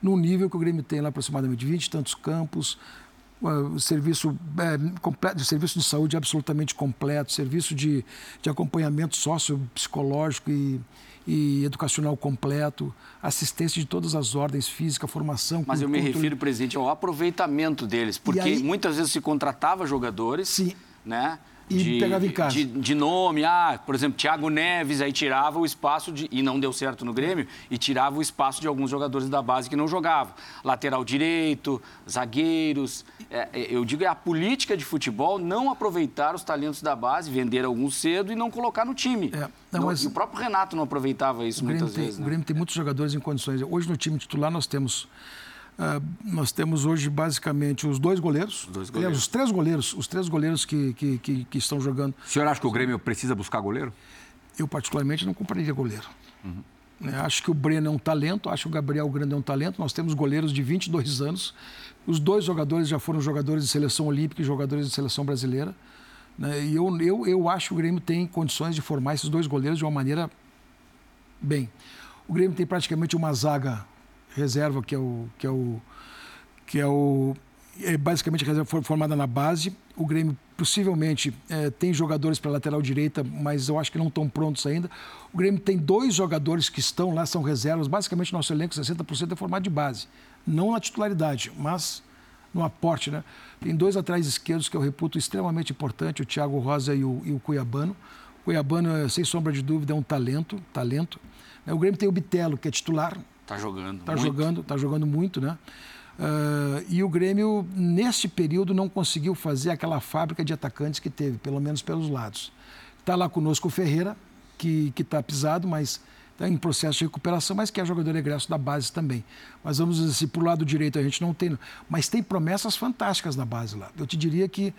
no nível que o Grêmio tem lá aproximadamente 20 e tantos campos, uh, serviço, é, completo, serviço de saúde absolutamente completo, serviço de, de acompanhamento sociopsicológico e, e educacional completo, assistência de todas as ordens, física, formação. Mas eu me controle... refiro, presidente, ao aproveitamento deles, porque aí... muitas vezes se contratava jogadores, Sim. né? E de, pegava em casa. De, de, nome, ah, por exemplo, Thiago Neves, aí tirava o espaço de. E não deu certo no Grêmio, e tirava o espaço de alguns jogadores da base que não jogavam. Lateral direito, zagueiros. É, é eu digo, é a política de futebol não aproveitar os talentos da base, vender alguns cedo e não colocar no time. É, não, mas... O próprio Renato não aproveitava isso muitas tem, vezes. Né? O Grêmio tem muitos jogadores em condições. Hoje no time titular nós temos Uh, nós temos hoje basicamente os dois goleiros, os, dois goleiros. os três goleiros, os três goleiros que, que, que, que, estão jogando. O senhor acha que o Grêmio precisa buscar goleiro? Eu particularmente não compraria goleiro. Uhum. É, acho que o Breno é um talento, acho que o Gabriel Grande é um talento. Nós temos goleiros de 22 anos. Os dois jogadores já foram jogadores de seleção olímpica e jogadores de seleção brasileira. Né? E eu, eu, eu acho que o Grêmio tem condições de formar esses dois goleiros de uma maneira bem. O Grêmio tem praticamente uma zaga reserva, que é o. Que é o, que é o é basicamente reserva formada na base. O Grêmio possivelmente é, tem jogadores para lateral direita, mas eu acho que não estão prontos ainda. O Grêmio tem dois jogadores que estão lá, são reservas. Basicamente, nosso elenco, 60% é formado de base. Não na titularidade, mas no aporte. Né? Tem dois atrás esquerdos que eu reputo extremamente importante, o Thiago Rosa e o, e o Cuiabano. O Cuiabano, sem sombra de dúvida, é um talento. talento. O Grêmio tem o Bitelo, que é titular, Está jogando. Está jogando, tá jogando muito, né? Uh, e o Grêmio, neste período, não conseguiu fazer aquela fábrica de atacantes que teve, pelo menos pelos lados. Está lá conosco o Ferreira, que está pisado, mas está em processo de recuperação, mas que é jogador egresso da base também. Mas vamos dizer assim, para o lado direito a gente não tem, mas tem promessas fantásticas na base lá. Eu te diria que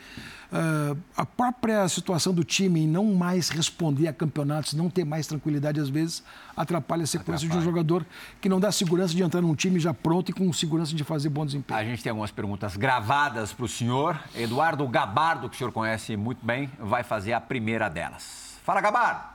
uh, a própria situação do time em não mais responder a campeonatos, não ter mais tranquilidade às vezes, atrapalha a sequência atrapalha. de um jogador que não dá segurança de entrar num time já pronto e com segurança de fazer bom desempenho. A gente tem algumas perguntas gravadas para o senhor. Eduardo Gabardo, que o senhor conhece muito bem, vai fazer a primeira delas. Fala, Gabardo!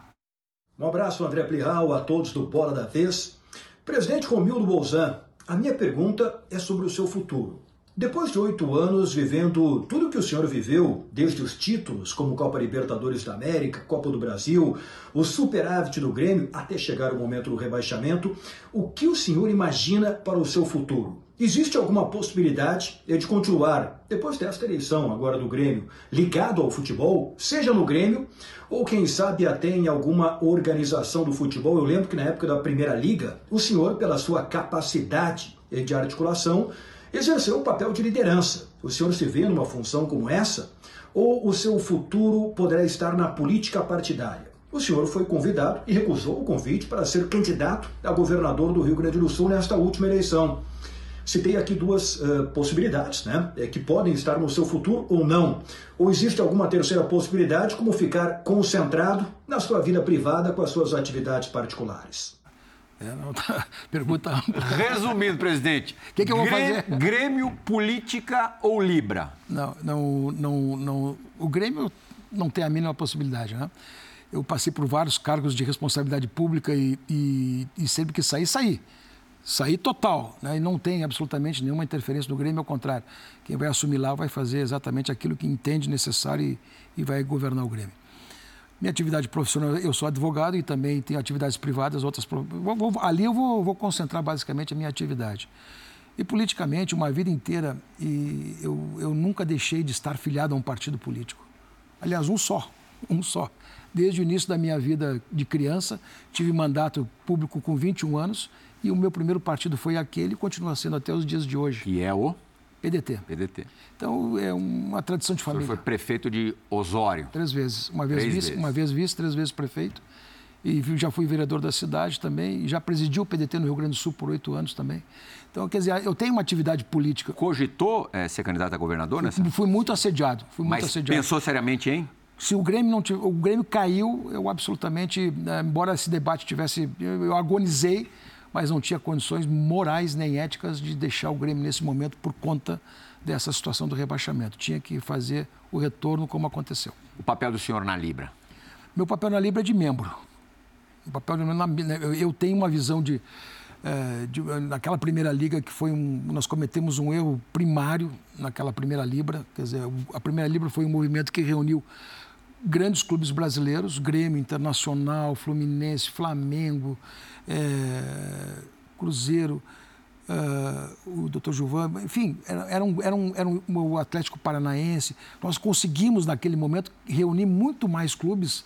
Um abraço, André Plihal, a todos do Bola da Vez. Presidente Romildo Bolzan, a minha pergunta é sobre o seu futuro. Depois de oito anos vivendo tudo que o senhor viveu, desde os títulos como Copa Libertadores da América, Copa do Brasil, o superávit do Grêmio, até chegar o momento do rebaixamento, o que o senhor imagina para o seu futuro? Existe alguma possibilidade de continuar, depois desta eleição agora do Grêmio, ligado ao futebol, seja no Grêmio ou quem sabe até em alguma organização do futebol? Eu lembro que na época da Primeira Liga, o senhor, pela sua capacidade de articulação, exerceu um papel de liderança. O senhor se vê numa função como essa? Ou o seu futuro poderá estar na política partidária? O senhor foi convidado e recusou o convite para ser candidato a governador do Rio Grande do Sul nesta última eleição. Citei aqui duas uh, possibilidades, né, é, que podem estar no seu futuro ou não. Ou existe alguma terceira possibilidade, como ficar concentrado na sua vida privada com as suas atividades particulares? É, não, tá, pergunta ampla. Resumindo, presidente. O que, que, eu vou fazer? Grêmio, política ou Libra? Não, não, não, não. O Grêmio não tem a mínima possibilidade, né? Eu passei por vários cargos de responsabilidade pública e, e, e sempre que saí, saí. Saí total, né? E não tem absolutamente nenhuma interferência no Grêmio, ao contrário. Quem vai assumir lá vai fazer exatamente aquilo que entende necessário e, e vai governar o Grêmio. Minha atividade profissional, eu sou advogado e também tenho atividades privadas, outras. Vou, vou, ali eu vou, vou, concentrar basicamente a minha atividade. E politicamente, uma vida inteira, eu, eu nunca deixei de estar filiado a um partido político. Aliás, um só, um só. Desde o início da minha vida de criança, tive mandato público com 21 anos e o meu primeiro partido foi aquele e continua sendo até os dias de hoje. Que é o? PDT. PDT. Então, é uma tradição de família. O foi prefeito de Osório? Três vezes. Uma vez, vice, vezes. uma vez vice, três vezes prefeito. E já fui vereador da cidade também. E já presidi o PDT no Rio Grande do Sul por oito anos também. Então, quer dizer, eu tenho uma atividade política. Cogitou é, ser candidato a governador nessa? Fui, fui muito assediado. Fui Mas muito assediado. pensou seriamente em? Se o Grêmio não o Grêmio caiu, eu absolutamente, né, embora esse debate tivesse, eu agonizei, mas não tinha condições morais nem éticas de deixar o Grêmio nesse momento por conta dessa situação do rebaixamento. Tinha que fazer o retorno como aconteceu. O papel do senhor na Libra? Meu papel na Libra é de membro. O papel de, eu tenho uma visão de, é, de, naquela primeira liga que foi um, nós cometemos um erro primário naquela primeira Libra. Quer dizer, a primeira Libra foi um movimento que reuniu grandes clubes brasileiros, Grêmio Internacional, Fluminense, Flamengo, é, Cruzeiro, uh, o Dr. Gilvan, enfim, era, um, era, um, era um, o Atlético Paranaense. Nós conseguimos, naquele momento, reunir muito mais clubes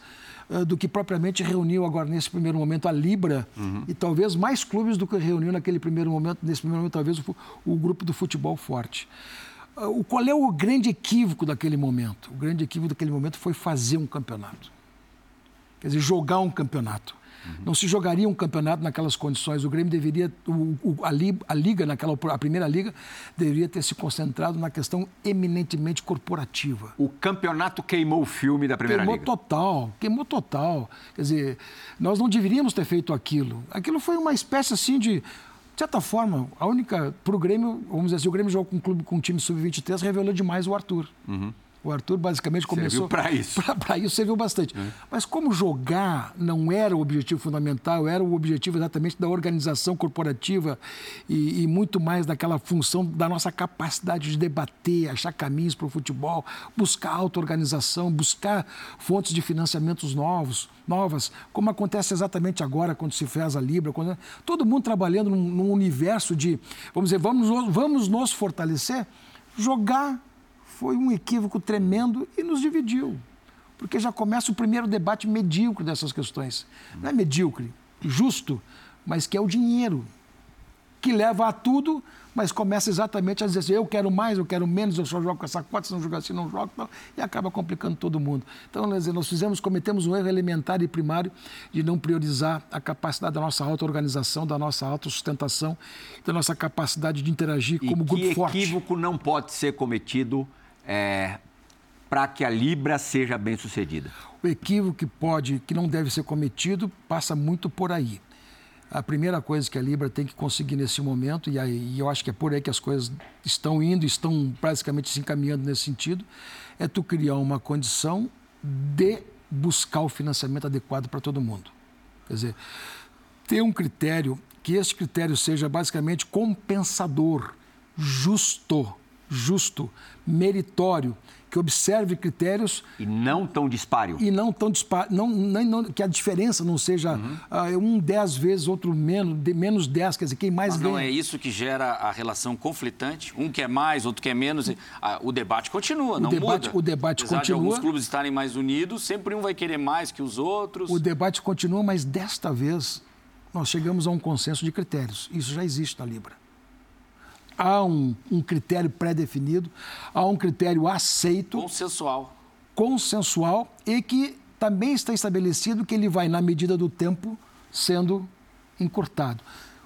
uh, do que propriamente reuniu agora, nesse primeiro momento, a Libra, uhum. e talvez mais clubes do que reuniu naquele primeiro momento, nesse primeiro momento, talvez o, o grupo do futebol forte. Uh, qual é o grande equívoco daquele momento? O grande equívoco daquele momento foi fazer um campeonato. Quer dizer, jogar um campeonato. Uhum. Não se jogaria um campeonato naquelas condições. O Grêmio deveria, o, o, a, a, liga, naquela, a primeira liga, deveria ter se concentrado na questão eminentemente corporativa. O campeonato queimou o filme da primeira queimou liga. Queimou total, queimou total. Quer dizer, nós não deveríamos ter feito aquilo. Aquilo foi uma espécie assim de de certa forma, a única. Para o Grêmio, vamos dizer assim, o Grêmio jogou com um clube com um time sub-23, revelou demais o Arthur. Uhum. O Arthur basicamente começou. Para isso. Para isso serviu bastante. É. Mas como jogar não era o objetivo fundamental, era o objetivo exatamente da organização corporativa e, e muito mais daquela função da nossa capacidade de debater, achar caminhos para o futebol, buscar auto-organização, buscar fontes de financiamentos novos, novas, como acontece exatamente agora quando se faz a Libra. Quando... Todo mundo trabalhando num, num universo de, vamos dizer, vamos, vamos nos fortalecer, jogar foi um equívoco tremendo e nos dividiu. Porque já começa o primeiro debate medíocre dessas questões. Não é medíocre, justo, mas que é o dinheiro, que leva a tudo, mas começa exatamente a dizer assim, eu quero mais, eu quero menos, eu só jogo com essa cota, se não jogar assim, não jogo, e acaba complicando todo mundo. Então, nós fizemos, cometemos um erro elementar e primário de não priorizar a capacidade da nossa auto-organização, da nossa autossustentação, da nossa capacidade de interagir e como grupo forte. que equívoco não pode ser cometido é, para que a Libra seja bem sucedida? O equívoco que pode, que não deve ser cometido, passa muito por aí. A primeira coisa que a Libra tem que conseguir nesse momento, e, aí, e eu acho que é por aí que as coisas estão indo, estão praticamente se encaminhando nesse sentido, é tu criar uma condição de buscar o financiamento adequado para todo mundo. Quer dizer, ter um critério que esse critério seja basicamente compensador, justo, justo, meritório, que observe critérios. E não tão dispário. E não tão dispário. Não, não, não, que a diferença não seja uhum. uh, um dez vezes, outro menos, de, menos dez, quer dizer, quem mais Mas ganha. não é isso que gera a relação conflitante? Um quer mais, outro quer menos. E, uh, o debate continua, o não debate, muda. O debate Apesar continua. De alguns clubes estarem mais unidos, sempre um vai querer mais que os outros. O debate continua, mas desta vez nós chegamos a um consenso de critérios. Isso já existe na Libra há um, um critério pré-definido, há um critério aceito. Consensual. Consensual e que também está estabelecido que ele vai, na medida do tempo, sendo encurtado.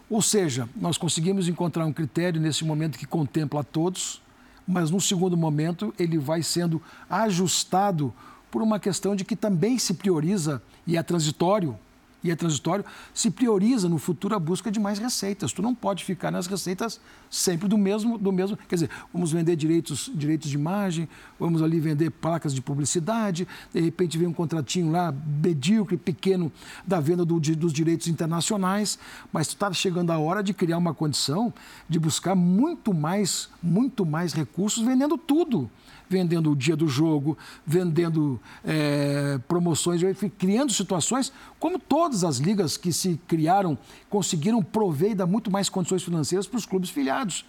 Ou seja, nós conseguimos encontrar um critério nesse momento que contempla a todos, mas no segundo momento ele vai sendo ajustado por uma questão de que também se prioriza, e é transitório, e é transitório, se prioriza no futuro a busca de mais receitas. Tu não pode ficar nas receitas sempre do mesmo, do mesmo. Quer dizer, vamos vender direitos, direitos de imagem, vamos ali vender placas de publicidade, de repente vem um contratinho lá medíocre, pequeno, da venda do, de, dos direitos internacionais, mas está chegando a hora de criar uma condição de buscar muito mais, muito mais recursos vendendo tudo vendendo o dia do jogo, vendendo é, promoções, criando situações como todas as ligas que se criaram conseguiram prover e dar muito mais condições financeiras para os clubes filiados.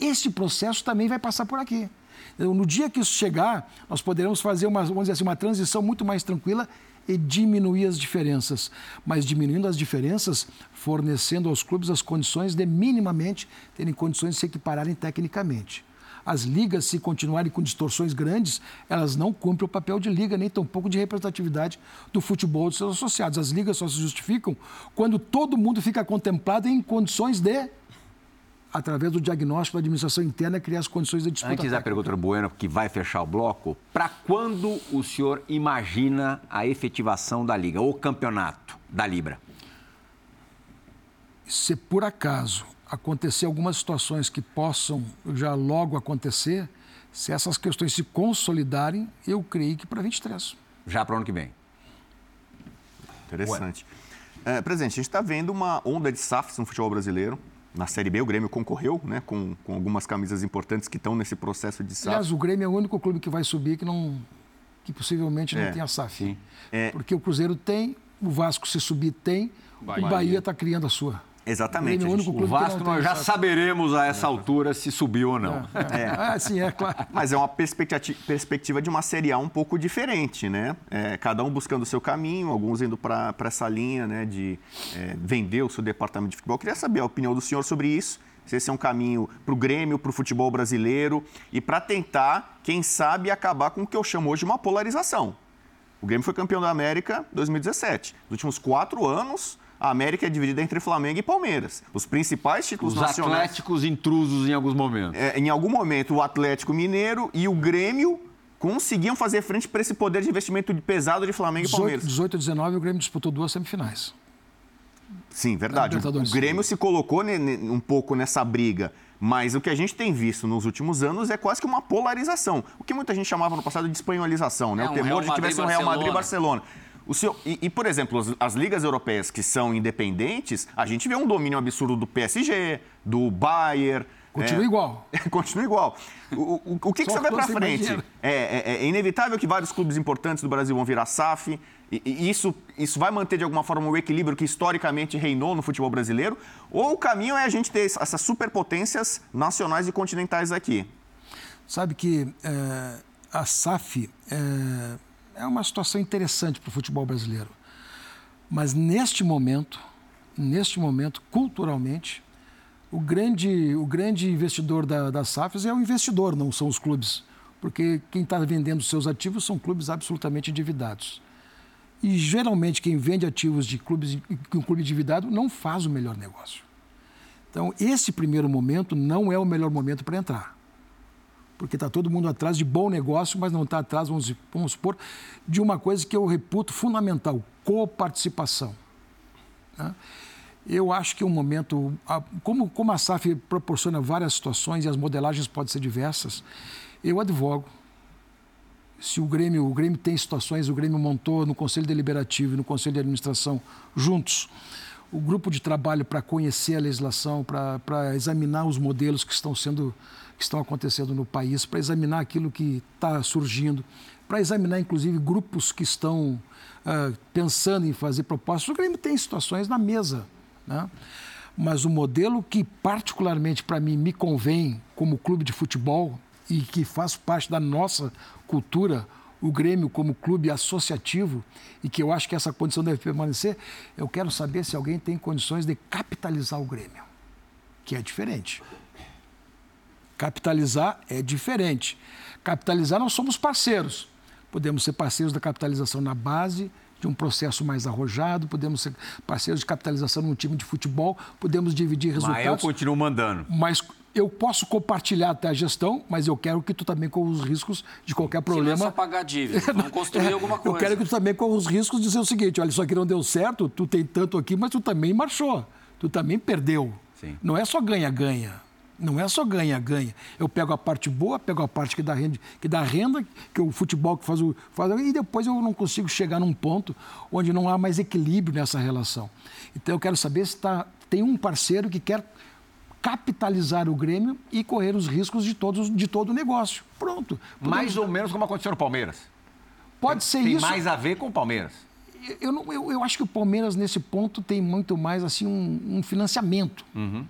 Este processo também vai passar por aqui. No dia que isso chegar, nós poderemos fazer uma, vamos dizer assim, uma transição muito mais tranquila e diminuir as diferenças. Mas diminuindo as diferenças, fornecendo aos clubes as condições de minimamente terem condições de se equipararem tecnicamente as ligas, se continuarem com distorções grandes, elas não cumprem o papel de liga, nem tampouco de representatividade do futebol dos seus associados. As ligas só se justificam quando todo mundo fica contemplado em condições de através do diagnóstico da administração interna, criar as condições de disputa. Antes da pergunta do Bueno, que vai fechar o bloco, para quando o senhor imagina a efetivação da Liga, ou campeonato da Libra? Se por acaso acontecer algumas situações que possam já logo acontecer, se essas questões se consolidarem, eu creio que para 23. Já para o ano que vem. Interessante. É, presidente, a gente está vendo uma onda de SAFs no futebol brasileiro. Na Série B, o Grêmio concorreu né, com, com algumas camisas importantes que estão nesse processo de SAF. Aliás, o Grêmio é o único clube que vai subir que, não, que possivelmente não é, tem a SAF. É, Porque o Cruzeiro tem, o Vasco, se subir, tem, Bahia. o Bahia está criando a sua. Exatamente. O, o Vasco nós já saberemos a essa altura se subiu ou não. É, é. Ah, sim, é claro. Mas é uma perspectiva de uma Série A um pouco diferente, né? É, cada um buscando o seu caminho, alguns indo para essa linha né, de é, vender o seu departamento de futebol. Eu queria saber a opinião do senhor sobre isso. Se esse é um caminho para o Grêmio, para o futebol brasileiro e para tentar, quem sabe, acabar com o que eu chamo hoje de uma polarização. O Grêmio foi campeão da América em 2017. Nos últimos quatro anos, a América é dividida entre Flamengo e Palmeiras. Os principais títulos Os nacionais... Os atléticos intrusos em alguns momentos. É, em algum momento, o Atlético Mineiro e o Grêmio conseguiam fazer frente para esse poder de investimento pesado de Flamengo 18, e Palmeiras. 18 e 19, o Grêmio disputou duas semifinais. Sim, verdade. O Grêmio se colocou um pouco nessa briga. Mas o que a gente tem visto nos últimos anos é quase que uma polarização. O que muita gente chamava no passado de espanholização, né? É, o temor um de que tivesse um Real Madrid e Barcelona. O seu, e, e, por exemplo, as, as, ligas europeias que são independentes, a gente vê um domínio absurdo do PSG, do Bayern. Continua é, igual. continua igual. O, o, o que, que você vê para frente? É, é, é, inevitável que vários clubes importantes do Brasil vão virar SAF. E, e isso, isso vai manter de alguma forma o equilíbrio que historicamente reinou no futebol brasileiro? Ou o caminho é a gente ter essas superpotências nacionais e continentais aqui? Sabe que é, a SAF é, uma situação interessante para o futebol brasileiro. Mas neste momento, neste momento, culturalmente, o grande, o grande investidor da, das SAFs é o investidor, não são os clubes. Porque quem está vendendo seus ativos são clubes absolutamente endividados. E geralmente quem vende ativos de clubes um clube endividado não faz o melhor negócio. Então, esse primeiro momento não é o melhor momento para entrar porque está todo mundo atrás de bom negócio, mas não está atrás, vamos, vamos supor, de uma coisa que eu reputo fundamental: coparticipação. Né? Eu acho que é um momento, como, como a SAF proporciona várias situações e as modelagens podem ser diversas, eu advogo. Se o Grêmio, o Grêmio tem situações, o Grêmio montou no Conselho Deliberativo e no Conselho de Administração juntos o grupo de trabalho para conhecer a legislação, para examinar os modelos que estão sendo que estão acontecendo no país, para examinar aquilo que está surgindo, para examinar, inclusive, grupos que estão uh, pensando em fazer propostas. O Grêmio tem situações na mesa, né? mas o modelo que, particularmente para mim, me convém como clube de futebol e que faz parte da nossa cultura, o Grêmio como clube associativo, e que eu acho que essa condição deve permanecer, eu quero saber se alguém tem condições de capitalizar o Grêmio, que é diferente. Capitalizar é diferente. Capitalizar, nós somos parceiros. Podemos ser parceiros da capitalização na base, de um processo mais arrojado, podemos ser parceiros de capitalização num time de futebol, podemos dividir resultados. Mas eu continuo mandando. Mas eu posso compartilhar até a gestão, mas eu quero que tu também corra os riscos de qualquer problema. Se não é só pagar dívida, vamos construir é, alguma coisa. Eu quero que tu também corra os riscos de dizer o seguinte, olha, isso aqui não deu certo, tu tem tanto aqui, mas tu também marchou, tu também perdeu. Sim. Não é só ganha-ganha. Não é só ganha-ganha. Eu pego a parte boa, pego a parte que dá renda, que, dá renda, que é o futebol que faz o. Faz, e depois eu não consigo chegar num ponto onde não há mais equilíbrio nessa relação. Então eu quero saber se tá, tem um parceiro que quer capitalizar o Grêmio e correr os riscos de, todos, de todo o negócio. Pronto. Mais ou menos como aconteceu no Palmeiras. Pode tem, ser tem isso. Tem mais a ver com o Palmeiras. Eu, eu, eu, eu, acho que o Palmeiras, nesse ponto, tem muito mais assim um, um financiamento. Uhum.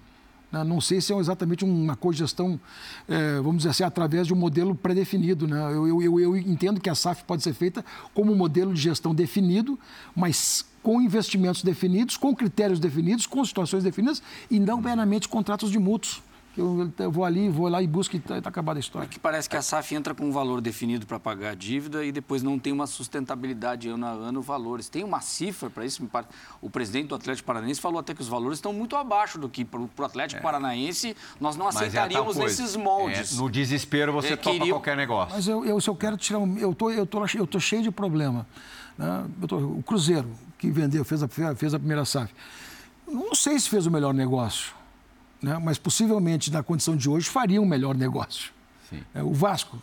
Né? Não sei se é exatamente uma cogestão, é, vamos dizer assim, através de um modelo pré-definido. Né? Eu, eu, eu, eu entendo que a SAF pode ser feita como um modelo de gestão definido, mas com investimentos definidos, com critérios definidos, com situações definidas e não meramente contratos de mútuos eu, eu vou ali, vou lá e busco e está tá acabada a história. Porque parece que a SAF entra com um valor definido para pagar a dívida e depois não tem uma sustentabilidade ano a ano valores. Tem uma cifra para isso? O presidente do Atlético Paranaense falou até que os valores estão muito abaixo do que para o Atlético é. Paranaense nós não é aceitaríamos é nesses moldes. É, no desespero você é, topa queria... qualquer negócio. Mas eu, eu, se eu quero tirar um, eu tô, eu tô, eu tô cheio de problema. Né? Tô, o Cruzeiro que vendeu, fez a, fez a primeira SAF. Não sei se fez o melhor negócio né? mas possivelmente, na condição de hoje, faria um melhor negócio. É, o Vasco,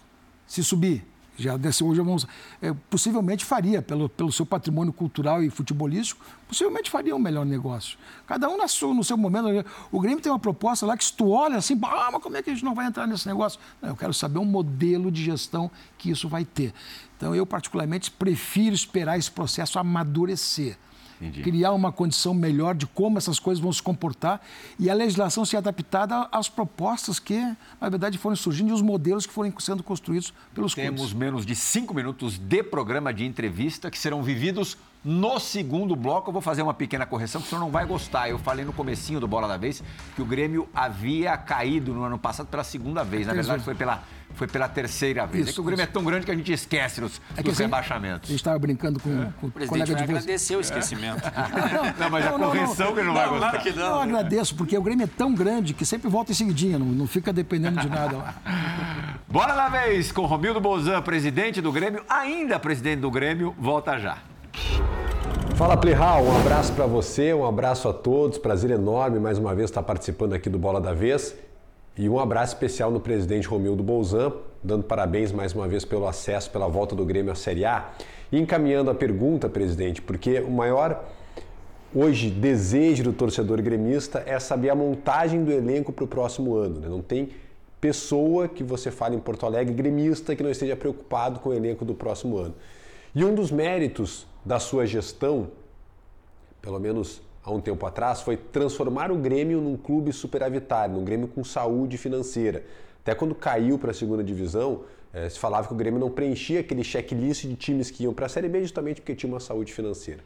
se subir, já desse hoje vamos, é, possivelmente faria, pelo, pelo seu patrimônio cultural e futebolístico, possivelmente faria um melhor negócio. Cada um na sua, no seu momento. O Grêmio tem uma proposta lá que se tu olha assim, ah, mas como é que a gente não vai entrar nesse negócio? Não, eu quero saber um modelo de gestão que isso vai ter. Então, eu particularmente prefiro esperar esse processo amadurecer. Entendi. criar uma condição melhor de como essas coisas vão se comportar e a legislação ser adaptada às propostas que, na verdade, foram surgindo e os modelos que foram sendo construídos pelos Temos clubes. menos de cinco minutos de programa de entrevista que serão vividos no segundo bloco. Eu vou fazer uma pequena correção que o senhor não vai gostar. Eu falei no comecinho do Bola da Vez que o Grêmio havia caído no ano passado pela segunda vez. Na verdade, foi pela foi pela terceira vez. Isso, é que o Grêmio isso. é tão grande que a gente esquece os, é dos assim, rebaixamentos. A gente estava brincando com, é. com o presidente vai agradecer o esquecimento. não, não, mas não, a correção não, que ele não, vai gostar. Claro que não. Eu agradeço, porque o Grêmio é tão grande que sempre volta em seguidinha, não, não fica dependendo de nada lá. Bora na vez com Romildo Bozan, presidente do Grêmio, ainda presidente do Grêmio, volta já. Fala Plihal, um abraço para você, um abraço a todos, prazer enorme mais uma vez estar participando aqui do Bola da Vez. E um abraço especial no presidente Romildo Bolzan, dando parabéns mais uma vez pelo acesso, pela volta do Grêmio à Série A. E encaminhando a pergunta, presidente, porque o maior hoje desejo do torcedor gremista é saber a montagem do elenco para o próximo ano. Né? Não tem pessoa que você fale em Porto Alegre gremista que não esteja preocupado com o elenco do próximo ano. E um dos méritos da sua gestão, pelo menos há um tempo atrás foi transformar o Grêmio num clube superavitário, num Grêmio com saúde financeira. Até quando caiu para a segunda divisão, eh, se falava que o Grêmio não preenchia aquele checklist de times que iam para a Série B justamente porque tinha uma saúde financeira.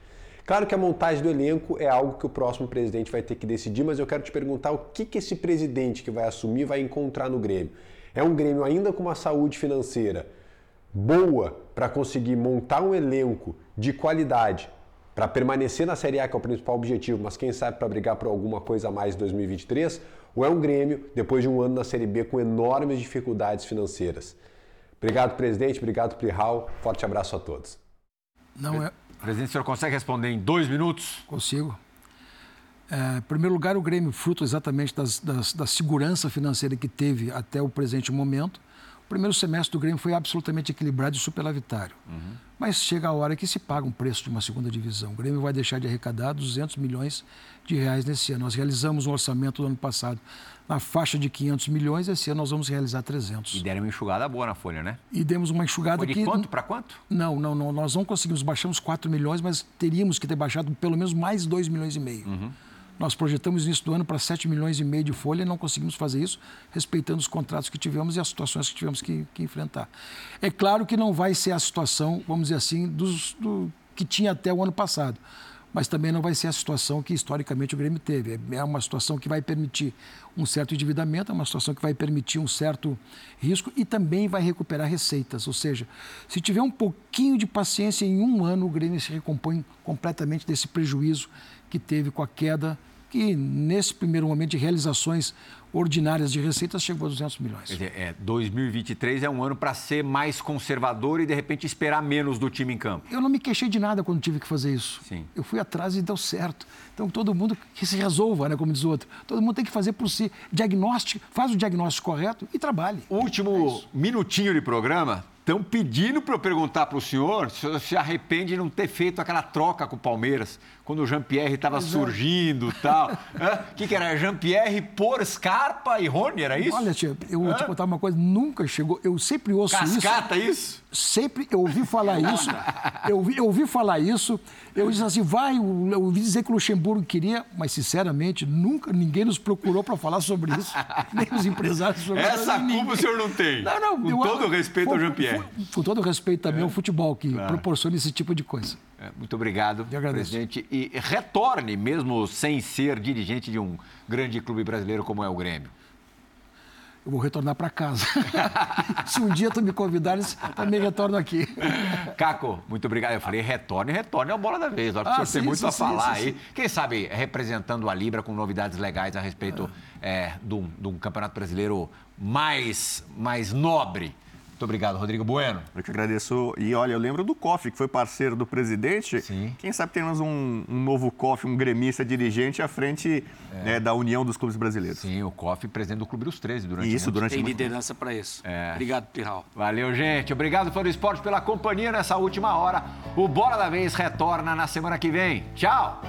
Claro que a montagem do elenco é algo que o próximo presidente vai ter que decidir, mas eu quero te perguntar o que, que esse presidente que vai assumir vai encontrar no Grêmio. É um Grêmio ainda com uma saúde financeira boa para conseguir montar um elenco de qualidade para permanecer na Série A, que é o principal objetivo, mas quem sabe para brigar por alguma coisa a mais em 2023, ou é um Grêmio, depois de um ano na Série B com enormes dificuldades financeiras. Obrigado, presidente. Obrigado, Plihal. Forte abraço a todos. Não é... Presidente, o senhor consegue responder em dois minutos? Consigo. É, em primeiro lugar, o Grêmio, fruto exatamente das, das, da segurança financeira que teve até o presente momento, o primeiro semestre do Grêmio foi absolutamente equilibrado e superavitário. Uhum. Mas chega a hora que se paga um preço de uma segunda divisão. O Grêmio vai deixar de arrecadar 200 milhões de reais nesse ano. Nós realizamos um orçamento do ano passado na faixa de 500 milhões, esse ano nós vamos realizar 300. E deram uma enxugada boa na folha, né? E demos uma enxugada Foi de que... quanto para quanto? Não, não, não, nós não conseguimos, baixamos 4 milhões, mas teríamos que ter baixado pelo menos mais 2 milhões e meio. Uhum. Nós projetamos início do ano para 7 milhões e meio de folha e não conseguimos fazer isso, respeitando os contratos que tivemos e as situações que tivemos que, que enfrentar. É claro que não vai ser a situação, vamos dizer assim, dos, do, que tinha até o ano passado, mas também não vai ser a situação que historicamente o Grêmio teve. É uma situação que vai permitir um certo endividamento, é uma situação que vai permitir um certo risco e também vai recuperar receitas. Ou seja, se tiver um pouquinho de paciência, em um ano o Grêmio se recompõe completamente desse prejuízo que teve com a queda que nesse primeiro momento de realizações ordinárias de receitas chegou a 200 milhões. Quer dizer, é, 2023 é um ano para ser mais conservador e de repente esperar menos do time em campo. Eu não me queixei de nada quando tive que fazer isso. Sim. Eu fui atrás e deu certo. Então todo mundo que se resolva, né, como diz o outro. Todo mundo tem que fazer por si. Diagnóstico, faz o diagnóstico correto e trabalhe. Último é minutinho de programa. Estão pedindo para eu perguntar para o senhor se o senhor se arrepende de não ter feito aquela troca com o Palmeiras, quando o Jean-Pierre estava surgindo e tal. O que, que era? Jean-Pierre por Scarpa e Rony, era isso? Olha, tia, eu vou te contar uma coisa, nunca chegou. Eu sempre ouço Cascata, isso. Cascata, isso? Sempre eu ouvi falar isso. Eu ouvi, eu ouvi falar isso. Eu disse assim, vai, eu ouvi dizer que o Luxemburgo queria, mas sinceramente, nunca ninguém nos procurou para falar sobre isso. Nem os empresários. Essa culpa o senhor não tem. Não, não. Com eu, todo o respeito ao Jean-Pierre. Com todo o respeito também é. ao futebol, que claro. proporciona esse tipo de coisa. É, muito obrigado, presidente. E retorne, mesmo sem ser dirigente de um grande clube brasileiro como é o Grêmio eu vou retornar para casa. Se um dia tu me convidares, também retorno aqui. Caco, muito obrigado. Eu falei, retorne, retorne é o bola da vez. Ah, você tem muito sim, a falar sim, aí. Quem sabe representando a Libra com novidades legais a respeito ah. é, de, um, de um campeonato brasileiro mais, mais nobre muito obrigado, Rodrigo Bueno. Eu que agradeço. E olha, eu lembro do COF, que foi parceiro do presidente. Sim. Quem sabe temos um, um novo COF, um gremista dirigente à frente é. né, da União dos Clubes Brasileiros. Sim, o COF, presidente do Clube dos 13 durante Isso, durante Tem liderança para isso. É. Obrigado, Pirral. Valeu, gente. Obrigado, Fã do Esporte, pela companhia nessa última hora. O Bola da Vez retorna na semana que vem. Tchau!